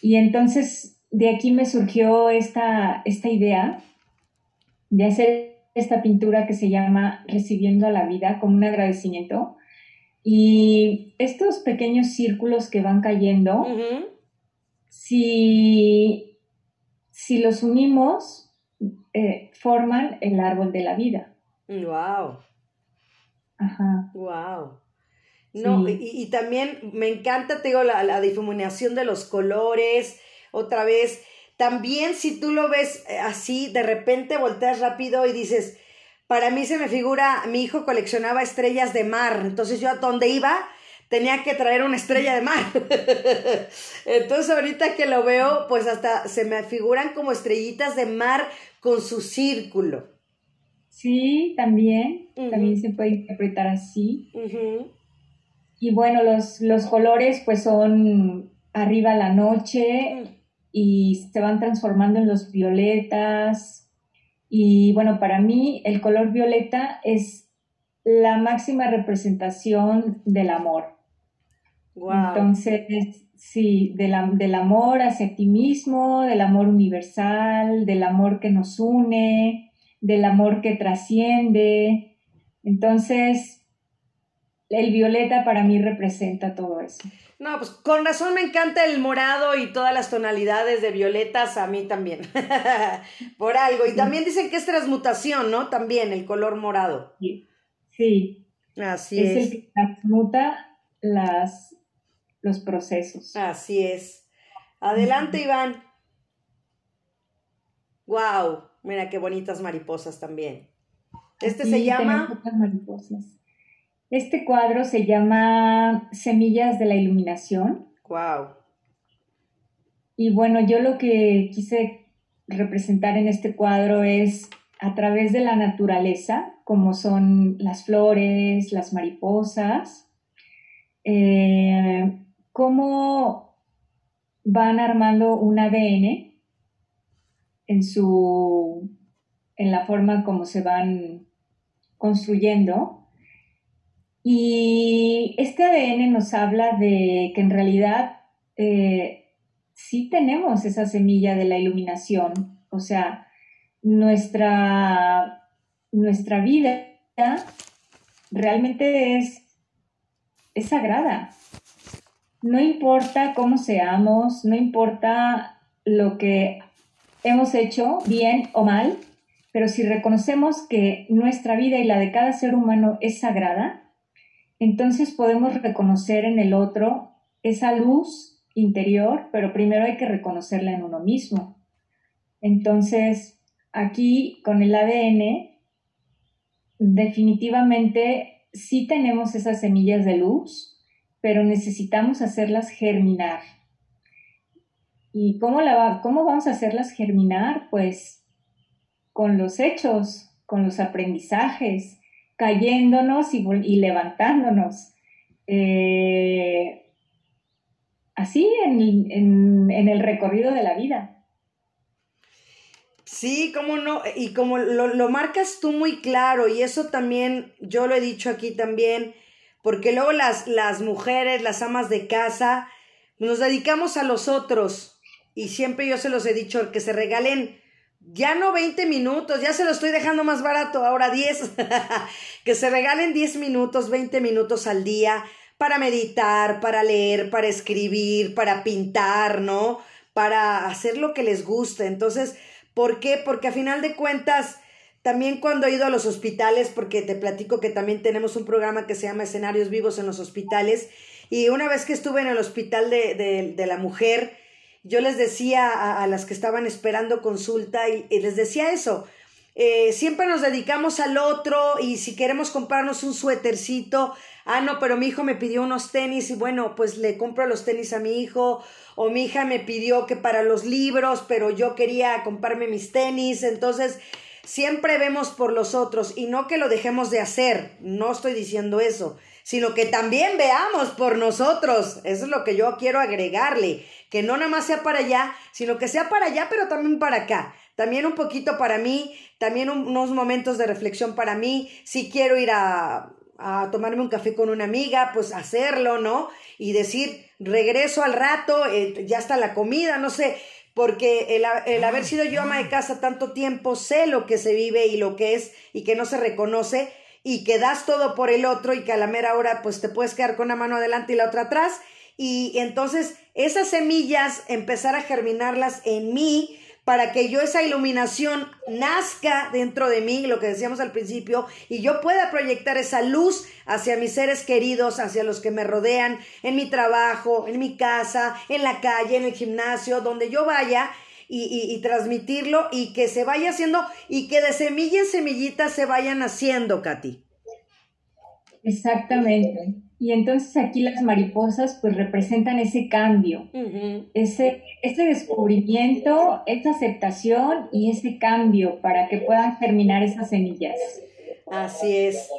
Y entonces de aquí me surgió esta, esta idea de hacer esta pintura que se llama Recibiendo a la vida como un agradecimiento. Y estos pequeños círculos que van cayendo, si, si los unimos, eh, forman el árbol de la vida. Wow. Ajá. Wow. No, y, también me encanta, te digo, la, la, difuminación de los colores, otra vez. También si tú lo ves eh, así, de repente volteas rápido y dices, para mí se me figura, mi hijo coleccionaba estrellas de mar, entonces yo a donde iba tenía que traer una estrella de mar. *laughs* entonces ahorita que lo veo, pues hasta se me figuran como estrellitas de mar con su círculo. Sí, también, también se puede interpretar así. Y bueno, los, los colores pues son arriba la noche mm. y se van transformando en los violetas. Y bueno, para mí el color violeta es la máxima representación del amor. Entonces, sí, del, del amor hacia ti mismo, del amor universal, del amor que nos une, del amor que trasciende. Entonces, el violeta para mí representa todo eso. No, pues con razón me encanta el morado y todas las tonalidades de violetas, a mí también. *laughs* Por algo. Y también dicen que es transmutación, ¿no? También el color morado. Sí. Así es. Es el que transmuta las, los procesos. Así es. Adelante, Iván. Wow, mira qué bonitas mariposas también. Este se llama. Mariposas. Este cuadro se llama Semillas de la Iluminación. Wow. Y bueno, yo lo que quise representar en este cuadro es a través de la naturaleza, como son las flores, las mariposas, eh, cómo van armando un ADN en su en la forma como se van construyendo y este ADN nos habla de que en realidad eh, sí tenemos esa semilla de la iluminación, o sea, nuestra, nuestra vida realmente es, es sagrada. No importa cómo seamos, no importa lo que hemos hecho, bien o mal, pero si reconocemos que nuestra vida y la de cada ser humano es sagrada, entonces podemos reconocer en el otro esa luz interior, pero primero hay que reconocerla en uno mismo. Entonces, aquí con el ADN, definitivamente sí tenemos esas semillas de luz, pero necesitamos hacerlas germinar. ¿Y cómo, la cómo vamos a hacerlas germinar? Pues con los hechos, con los aprendizajes, cayéndonos y, levantándonos. Eh, así en, el recorrido de la vida. Sí, cómo no, y como lo, marcas tú muy claro, y eso también yo lo he dicho aquí también, porque luego las, las mujeres, las amas de casa, nos dedicamos a los otros, y siempre yo se los he dicho, que se regalen ya no 20 minutos, ya se lo estoy dejando más barato, ahora 10. *laughs* que se regalen 10 minutos, 20 minutos al día para meditar, para leer, para escribir, para pintar, ¿no? Para hacer lo que les guste. Entonces, ¿por qué? Porque a final de cuentas, también cuando he ido a los hospitales, porque te platico que también tenemos un programa que se llama Escenarios Vivos en los Hospitales, y una vez que estuve en el hospital de, de, la mujer, yo les decía a, las que estaban esperando consulta y, les decía eso. Eh, siempre nos dedicamos al otro y si queremos comprarnos un suétercito, ah, no, pero mi hijo me pidió unos tenis y bueno, pues le compro los tenis a mi hijo, o mi hija me pidió que para los libros, pero yo quería comprarme mis tenis, entonces siempre vemos por los otros y no que lo dejemos de hacer, no estoy diciendo eso, sino que también veamos por nosotros. Eso es lo que yo quiero agregarle, que no nada más sea para allá, sino que sea para allá, pero también para acá. También un poquito para mí, también unos momentos de reflexión para mí. Si quiero ir a, a tomarme un café con una amiga, pues hacerlo, ¿no? Y decir, regreso al rato, eh, ya está la comida, no sé, porque el, el, haber sido yo ama de casa tanto tiempo, sé lo que se vive y lo que es y que no se reconoce, y que das todo por el otro y que a la mera hora pues te puedes quedar con una mano adelante y la otra atrás. Y entonces esas semillas empezar a germinarlas en mí para que yo esa iluminación nazca dentro de mí, lo que decíamos al principio, y yo pueda proyectar esa luz hacia mis seres queridos, hacia los que me rodean, en mi trabajo, en mi casa, en la calle, en el gimnasio, donde yo vaya, y, transmitirlo y que se vaya haciendo y que de semilla en semillita se vayan haciendo, Katy. Exactamente. Y entonces aquí las mariposas pues representan ese cambio, ese, ese descubrimiento, esa aceptación y ese cambio para que puedan germinar esas semillas. Así es.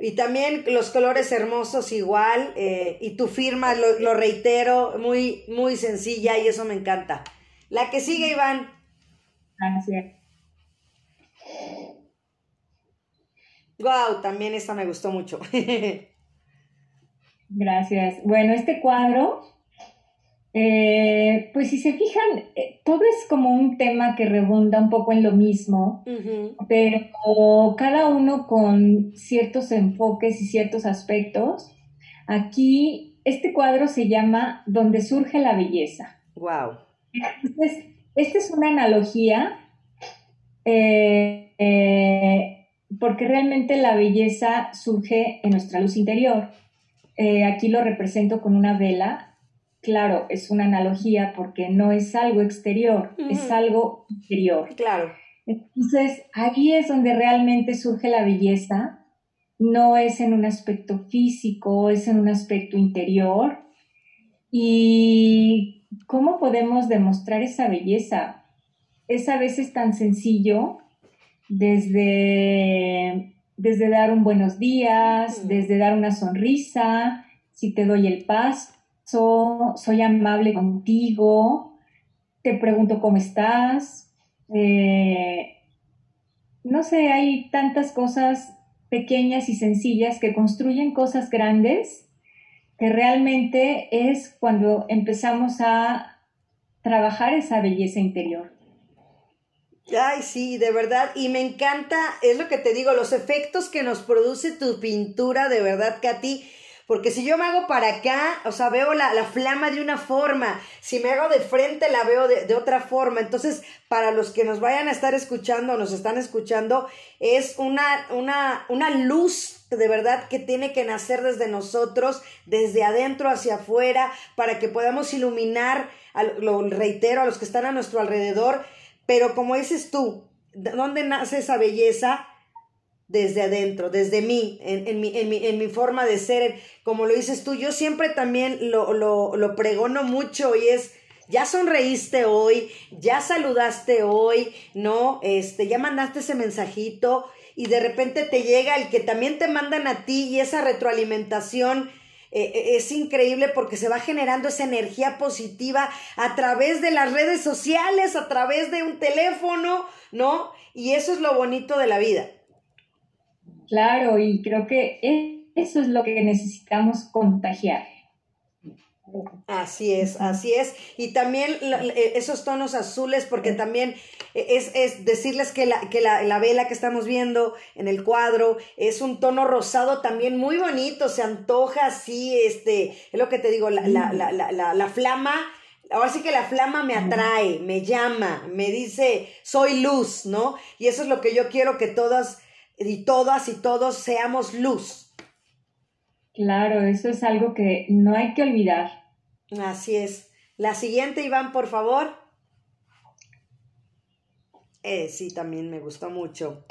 Y también los colores hermosos igual, eh, y tu firma, lo, lo, reitero, muy, muy sencilla y eso me encanta. La que sigue, Iván. Gracias. Wow, también esta me gustó mucho. *laughs* Gracias. Bueno, este cuadro, eh, pues si se fijan, eh, todo es como un tema que rebunda un poco en lo mismo, pero cada uno con ciertos enfoques y ciertos aspectos. Aquí, este cuadro se llama Donde surge la belleza. Wow. Entonces, esta es una analogía eh, porque realmente la belleza surge en nuestra luz interior. Eh, aquí lo represento con una vela. Claro, es una analogía porque no es algo exterior, es algo interior. Claro. Entonces, aquí es donde realmente surge la belleza. No es en un aspecto físico, es en un aspecto interior. Y ¿cómo podemos demostrar esa belleza? Es a veces tan sencillo desde, desde dar un buenos días, desde dar una sonrisa, si te doy el paso, soy amable contigo, te pregunto cómo estás. Eh, no sé, hay tantas cosas pequeñas y sencillas que construyen cosas grandes que realmente es cuando empezamos a trabajar esa belleza interior. Ay, sí, de verdad. Y me encanta, es lo que te digo, los efectos que nos produce tu pintura, de verdad, Katy. Porque si yo me hago para acá, o sea, veo la, flama de una forma. Si me hago de frente, la veo de, de, otra forma. Entonces, para los que nos vayan a estar escuchando, nos están escuchando, es una, una, una luz de verdad que tiene que nacer desde nosotros, desde adentro hacia afuera, para que podamos iluminar, lo reitero, a los que están a nuestro alrededor, pero como dices tú, ¿dónde nace esa belleza? Desde adentro, desde mí, en, mi, en, mi, en mi, forma de ser, como lo dices tú, yo siempre también lo, lo, lo pregono mucho y es, ya sonreíste hoy, ya saludaste hoy, ¿no? Este, ya mandaste ese mensajito y de repente te llega el que también te mandan a ti y esa retroalimentación eh, eh, es increíble porque se va generando esa energía positiva a través de las redes sociales, a través de un teléfono, ¿no? Y eso es lo bonito de la vida. Claro, y creo que eso es lo que necesitamos contagiar. Así es, así es. Y también eh, esos tonos azules, porque también es, es decirles que, la, que la, la, vela que estamos viendo en el cuadro es un tono rosado también muy bonito, se antoja así, este, es lo que te digo, la, la, la, la, la flama ahora sí que la flama me atrae, me llama, me dice, soy luz, ¿no? Y eso es lo que yo quiero que todas y todas y todos seamos luz. Claro, eso es algo que no hay que olvidar. Así es. La siguiente, Iván, por favor. Eh, sí, también me gustó mucho.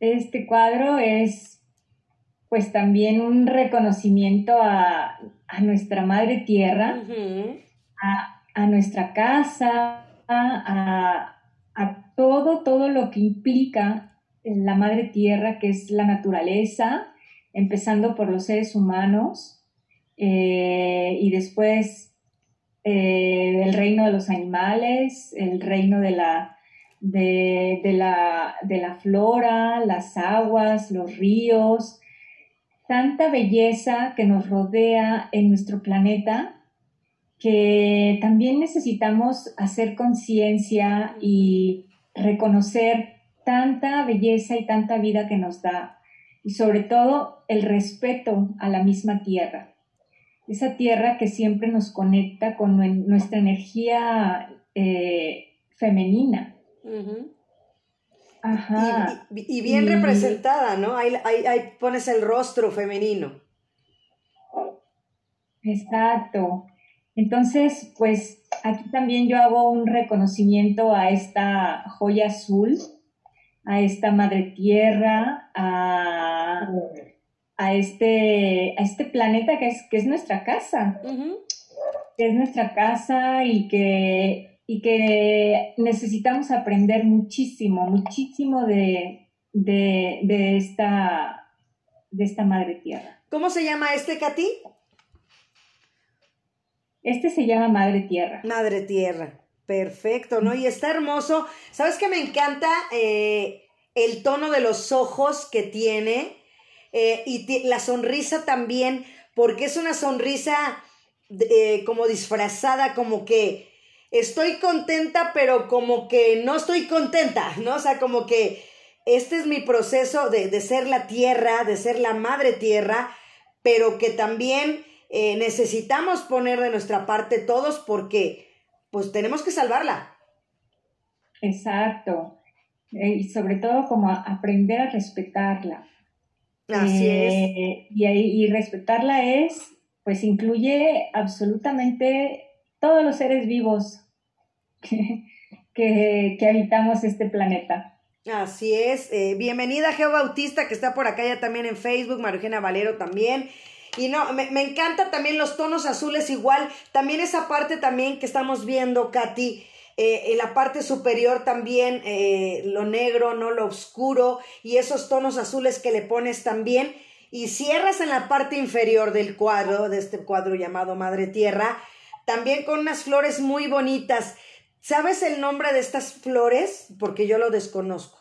Este cuadro es pues también un reconocimiento a, nuestra madre tierra, a, nuestra casa, a, todo, todo lo que implica la madre tierra, que es la naturaleza, empezando por los seres humanos eh, y después eh, el reino de los animales, el reino de la, de, la, de la flora, las aguas, los ríos, tanta belleza que nos rodea en nuestro planeta que también necesitamos hacer conciencia y reconocer tanta belleza y tanta vida que nos da y sobre todo el respeto a la misma tierra. Esa tierra que siempre nos conecta con nuestra energía eh, femenina. Ajá. Y, bien representada, ¿no? Ahí, ahí, pones el rostro femenino. Exacto. Entonces, pues aquí también yo hago un reconocimiento a esta joya azul, a esta madre tierra, a, este, a este planeta que es, que es nuestra casa, que es nuestra casa y que y que necesitamos aprender muchísimo, muchísimo de, esta, de esta madre tierra. ¿Cómo se llama este, Katy? Este se llama Madre Tierra. Madre Tierra, perfecto, ¿no? Y está hermoso. ¿Sabes qué me encanta? Eh, el tono de los ojos que tiene eh, y la sonrisa también, porque es una sonrisa eh, como disfrazada, como que estoy contenta, pero como que no estoy contenta, ¿no? O sea, como que este es mi proceso de, ser la tierra, de ser la madre tierra, pero que también eh, necesitamos poner de nuestra parte todos porque pues tenemos que salvarla. Exacto. Y sobre todo como aprender a respetarla. Así es. Eh, y, y respetarla es, pues incluye absolutamente todos los seres vivos *laughs* que, habitamos este planeta. Así es. Eh, bienvenida Geo Bautista, que está por acá ya también en Facebook, Marugena Valero también. Y no, me, encanta también los tonos azules igual. También esa parte también que estamos viendo, Katy. Eh, en la parte superior también eh, lo negro, no lo oscuro y esos tonos azules que le pones también y cierras en la parte inferior del cuadro, de este cuadro llamado Madre Tierra, también con unas flores muy bonitas. ¿Sabes el nombre de estas flores? Porque yo lo desconozco.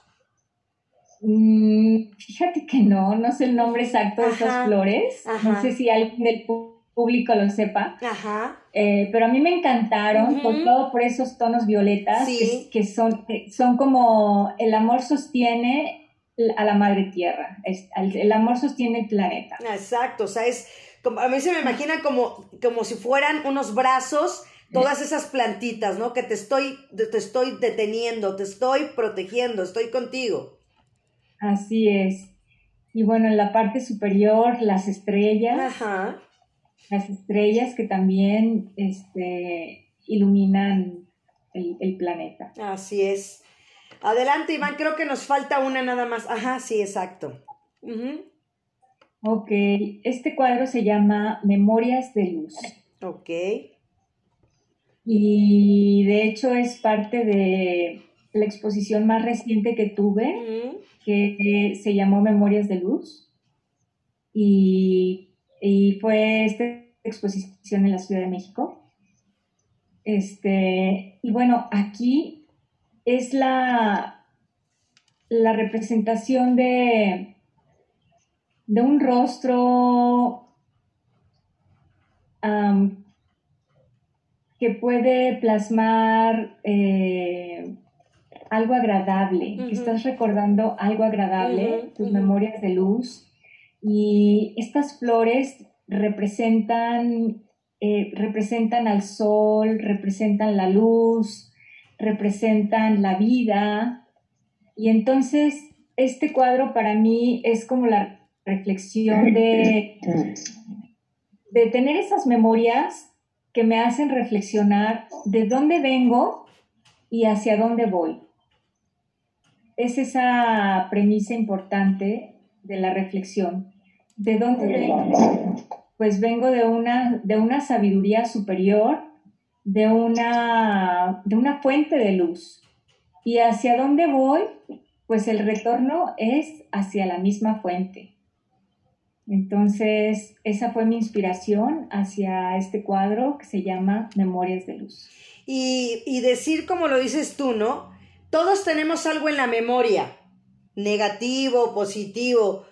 Mm, fíjate que no, no sé el nombre exacto de estas flores. No sé si alguien del público lo sepa. Ajá. Eh, pero a mí me encantaron, por todo por esos tonos violetas que, son, son como el amor sostiene a la madre tierra, el, amor sostiene el planeta. Exacto, o sea, es, como, a mí se me imagina como, como si fueran unos brazos todas esas plantitas, ¿no? Que te estoy, te estoy deteniendo, te estoy protegiendo, estoy contigo. Así es. Y bueno, en la parte superior, las estrellas. Ajá. Las estrellas que también este, iluminan el, planeta. Así es. Adelante, Iván, creo que nos falta una nada más. Ajá, sí, exacto. Ok, este cuadro se llama Memorias de Luz. Ok y de hecho es parte de la exposición más reciente que tuve, que se llamó Memorias de Luz. Y, fue esta exposición en la Ciudad de México. Este, y bueno, aquí es la, la representación de, de un rostro que puede plasmar eh, algo agradable, que estás recordando algo agradable, tus memorias de luz. Y estas flores representan eh, representan al sol, representan la luz, representan la vida. Y entonces este cuadro para mí es como la reflexión de, de tener esas memorias que me hacen reflexionar de dónde vengo y hacia dónde voy. Es esa premisa importante de la reflexión. ¿De dónde vengo? Pues vengo de una, de una sabiduría superior, de una, de una fuente de luz. ¿Y hacia dónde voy? Pues el retorno es hacia la misma fuente. Entonces, esa fue mi inspiración hacia este cuadro que se llama Memorias de Luz. Y, y decir como lo dices tú, ¿no? Todos tenemos algo en la memoria, negativo, positivo,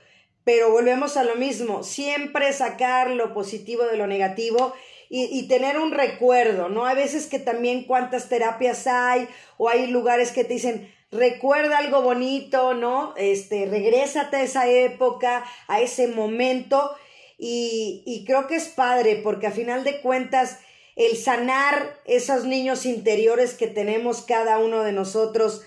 pero volvemos a lo mismo, siempre sacar lo positivo de lo negativo y, y, tener un recuerdo, ¿no? Hay veces que también cuántas terapias hay o hay lugares que te dicen, recuerda algo bonito, ¿no? Este, regrésate a esa época, a ese momento y, y creo que es padre porque a final de cuentas el sanar esos niños interiores que tenemos cada uno de nosotros,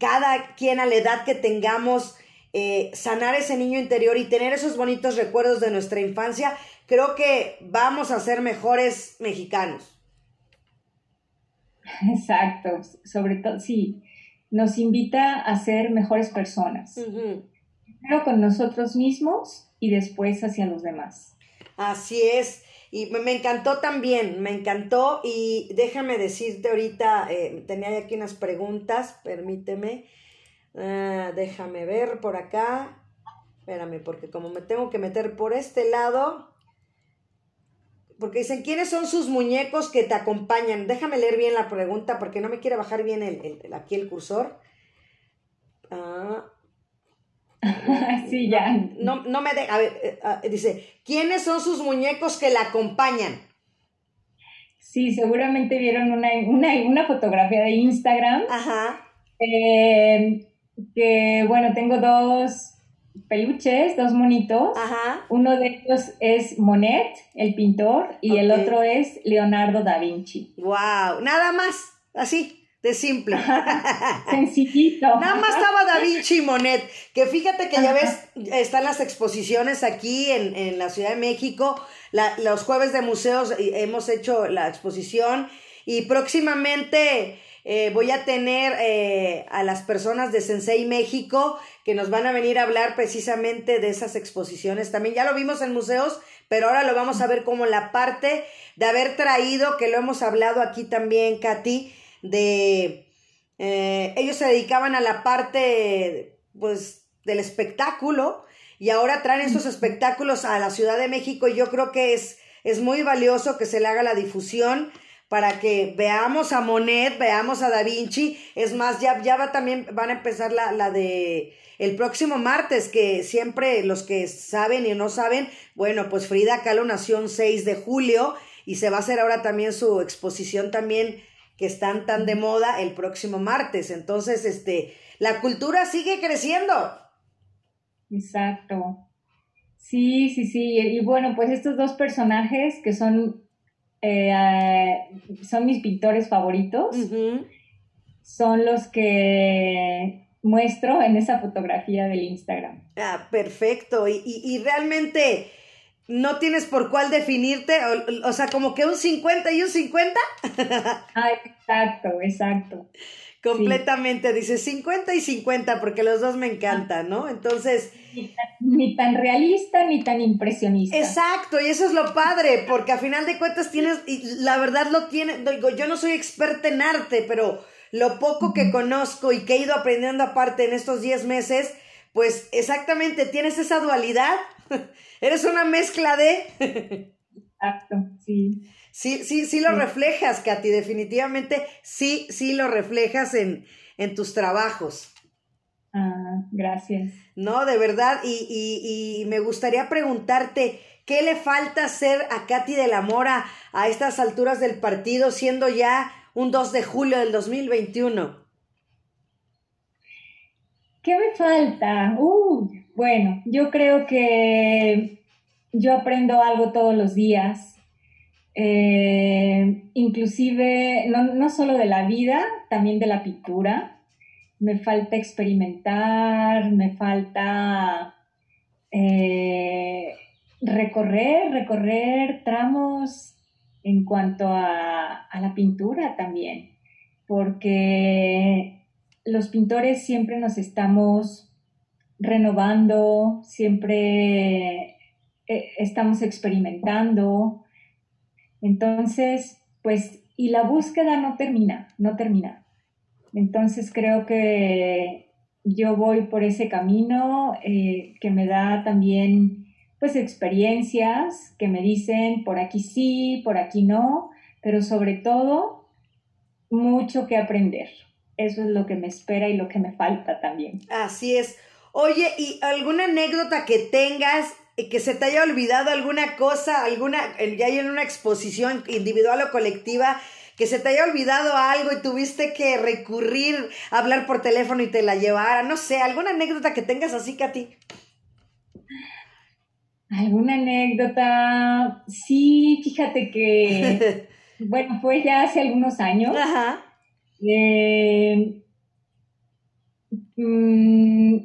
cada quien a la edad que tengamos, eh, sanar ese niño interior y tener esos bonitos recuerdos de nuestra infancia, creo que vamos a ser mejores mexicanos. Exacto, sobre todo, sí, nos invita a ser mejores personas. Primero con nosotros mismos y después hacia los demás. Así es. Y me encantó también, me encantó y déjame decirte ahorita, eh, tenía aquí unas preguntas, permíteme, uh, déjame ver por acá, espérame, porque como me tengo que meter por este lado, porque dicen, ¿quiénes son sus muñecos que te acompañan? Déjame leer bien la pregunta porque no me quiere bajar bien el, el aquí el cursor. Ah, *laughs* sí, ya. No, no me deja. A ver, eh, ah, dice, ¿quiénes son sus muñecos que la acompañan? Sí, seguramente vieron una, una, una fotografía de Instagram. Ajá. Eh, que, bueno, tengo dos peluches, dos monitos. Ajá. Uno de ellos es Monet, el pintor, y el otro es Leonardo da Vinci. Wow, nada más, así, de simple. *laughs* Sencillito. Nada más estaba Da Vinci y Monet, que fíjate que ya ves, están las exposiciones aquí en, en la Ciudad de México, la- los jueves de museos hemos hecho la exposición y próximamente eh, voy a tener eh, a las personas de Sensei México que nos van a venir a hablar precisamente de esas exposiciones. También ya lo vimos en museos, pero ahora lo vamos a ver como la parte de haber traído, que lo hemos hablado aquí también, Katy, de eh, ellos se dedicaban a la parte pues del espectáculo y ahora traen estos espectáculos a la Ciudad de México y yo creo que es, es muy valioso que se le haga la difusión para que veamos a Monet, veamos a Da Vinci, es más, ya, ya va también, van a empezar la, la de el próximo martes, que siempre los que saben y no saben, bueno, pues Frida Kahlo nació un 6 de julio y se va a hacer ahora también su exposición también que están tan de moda el próximo martes. Entonces, este, la cultura sigue creciendo. Exacto. Sí, sí, sí. Y bueno, pues estos dos personajes que son, eh, son mis pintores favoritos, son los que muestro en esa fotografía del Instagram. Ah, perfecto. Y, y, y realmente no tienes por cuál definirte, o, o sea, como que un 50 y un 50. *laughs* Ah, exacto, exacto. Completamente, dice 50 y 50, porque los dos me encantan, ¿no? Entonces, Ni tan, ni tan realista ni tan impresionista. Exacto, y eso es lo padre, porque a final de cuentas tienes, y la verdad lo tiene, digo, yo no soy experta en arte, pero lo poco que conozco y que he ido aprendiendo aparte en estos 10 meses, pues exactamente tienes esa dualidad, *laughs* eres una mezcla de... Exacto, sí. Sí, sí, sí lo Sí. reflejas, Katy, definitivamente sí, sí lo reflejas en, en tus trabajos. Ah, gracias. No, de verdad, y, y, y me gustaría preguntarte, ¿qué le falta hacer a Katy de la Mora a estas alturas del partido, siendo ya un 2 de julio del 2021? ¿Qué me falta? Uh, bueno, yo creo que yo aprendo algo todos los días. eh, inclusive no, no solo de la vida, también de la pintura. Me falta experimentar, me falta eh, recorrer, recorrer tramos en cuanto a, a, la pintura también, porque los pintores siempre nos estamos renovando, siempre eh, estamos experimentando. Entonces, pues, y la búsqueda no termina, no termina. Entonces creo que yo voy por ese camino eh, que me da también, pues, experiencias que me dicen por aquí sí, por aquí no, pero sobre todo mucho que aprender. Eso es lo que me espera y lo que me falta también. Así es. Oye, ¿y alguna anécdota que tengas que se te haya olvidado alguna cosa, alguna, ya en una exposición individual o colectiva, que se te haya olvidado algo y tuviste que recurrir a hablar por teléfono y te la llevara, no sé, alguna anécdota que tengas así, Katy. ¿Alguna anécdota? Sí, fíjate que, *laughs* bueno, fue ya hace algunos años. Ajá. Eh, mm,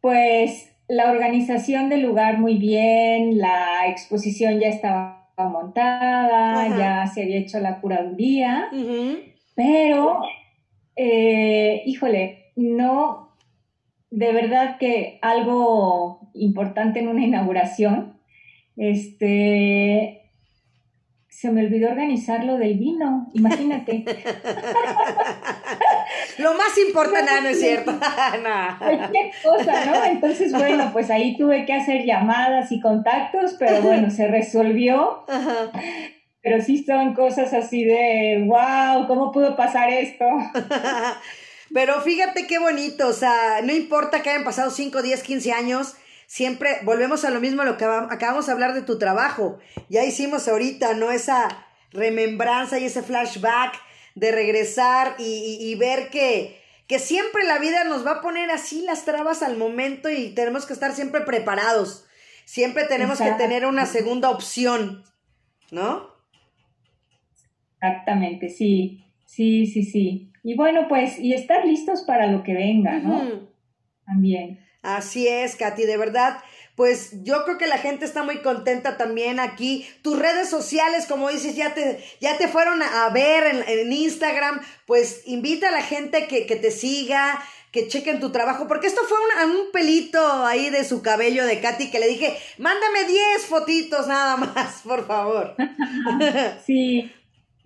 pues la organización del lugar muy bien, la exposición ya estaba montada, ya se había hecho la curaduría, pero, eh, híjole, no, de verdad que algo importante en una inauguración, este, se me olvidó organizar lo del vino, imagínate. *laughs* lo más importante, no, no es cierto. *laughs* Cualquier cosa, ¿no? Entonces, bueno, pues ahí tuve que hacer llamadas y contactos, pero bueno, se resolvió. Pero sí son cosas así de, wow, ¿cómo pudo pasar esto? *laughs* pero fíjate qué bonito, o sea, no importa que hayan pasado 5, 10, 15 años, siempre volvemos a lo mismo, lo que acabamos de hablar de tu trabajo. Ya hicimos ahorita, ¿no? Esa remembranza y ese flashback de regresar y, ver que, que siempre la vida nos va a poner así las trabas al momento y tenemos que estar siempre preparados. Siempre tenemos que tener una segunda opción, ¿no? Exactamente, sí, sí, sí, sí. Y bueno, pues, y estar listos para lo que venga, ¿no? También. Así es, Katy, de verdad. Pues yo creo que la gente está muy contenta también aquí. Tus redes sociales, como dices, ya te, ya te fueron a ver en, Instagram. Pues invita a la gente que, que, te siga, que chequen tu trabajo. Porque esto fue un, un pelito ahí de su cabello de Katy que le dije, mándame 10 fotitos nada *laughs* más, por favor. *laughs* sí,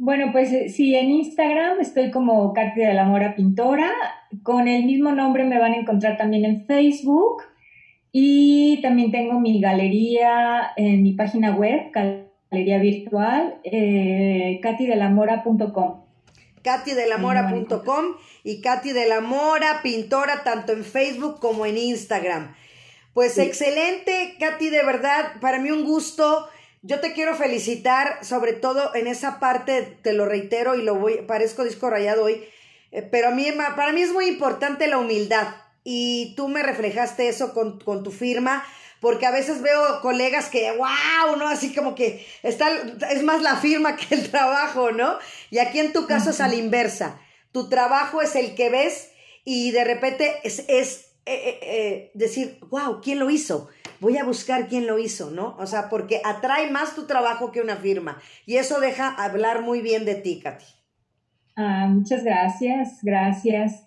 bueno, pues eh, sí, en Instagram estoy como Katy de la Mora Pintora. Con el mismo nombre me van a encontrar también en Facebook. Y también tengo mi galería en mi página web, galería virtual, eh, katydelamora.com. katydelamora.com y Katy de la Mora, pintora, tanto en Facebook como en Instagram. Pues excelente, Katy, de verdad, para mí un gusto yo te quiero felicitar, sobre todo en esa parte, te lo reitero y lo voy, parezco disco rayado hoy, eh, pero a mí, para mí es muy importante la humildad y tú me reflejaste eso con, tu firma, porque a veces veo colegas que, wow, ¿no? Así como que está, es más la firma que el trabajo, ¿no? Y aquí en tu caso es a la inversa. Tu trabajo es el que ves y de repente es, es eh, eh, decir, wow, ¿quién lo hizo? Voy a buscar quién lo hizo, ¿no? O sea, porque atrae más tu trabajo que una firma. Y eso deja hablar muy bien de ti, Katy. Ah, muchas gracias, gracias.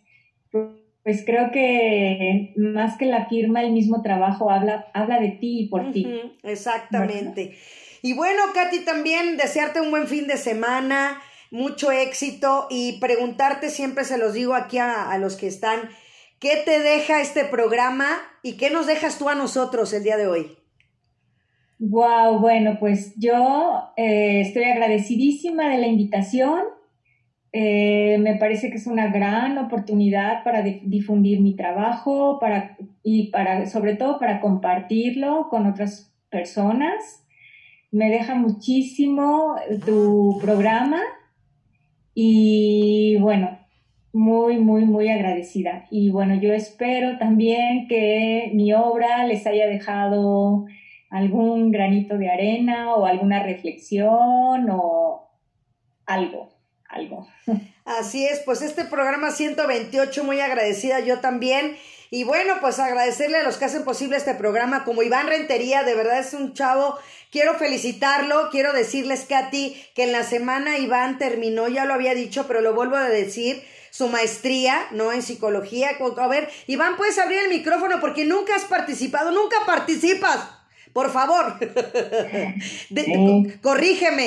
Pues creo que más que la firma, el mismo trabajo habla, habla de ti y por ti. Exactamente. Y bueno, Katy, también desearte un buen fin de semana, mucho éxito y preguntarte, siempre se los digo aquí a los que están ¿Qué te deja este programa y qué nos dejas tú a nosotros el día de hoy? Wow, bueno, pues yo eh, estoy agradecidísima de la invitación. Eh, me parece que es una gran oportunidad para difundir mi trabajo para, y para, sobre todo para compartirlo con otras personas. Me deja muchísimo tu programa y bueno, muy, muy, muy agradecida. Y bueno, yo espero también que mi obra les haya dejado algún granito de arena o alguna reflexión o algo, algo. Así es, pues este programa 128, muy agradecida yo también. Y bueno, pues agradecerle a los que hacen posible este programa, como Iván Rentería, de verdad es un chavo, quiero felicitarlo, quiero decirles, Katy, que en la semana Iván terminó, ya lo había dicho, pero lo vuelvo a decir, su maestría, ¿no? En psicología. A ver, Iván, puedes abrir el micrófono porque nunca has participado, nunca participas. Por favor, *laughs* corrígeme,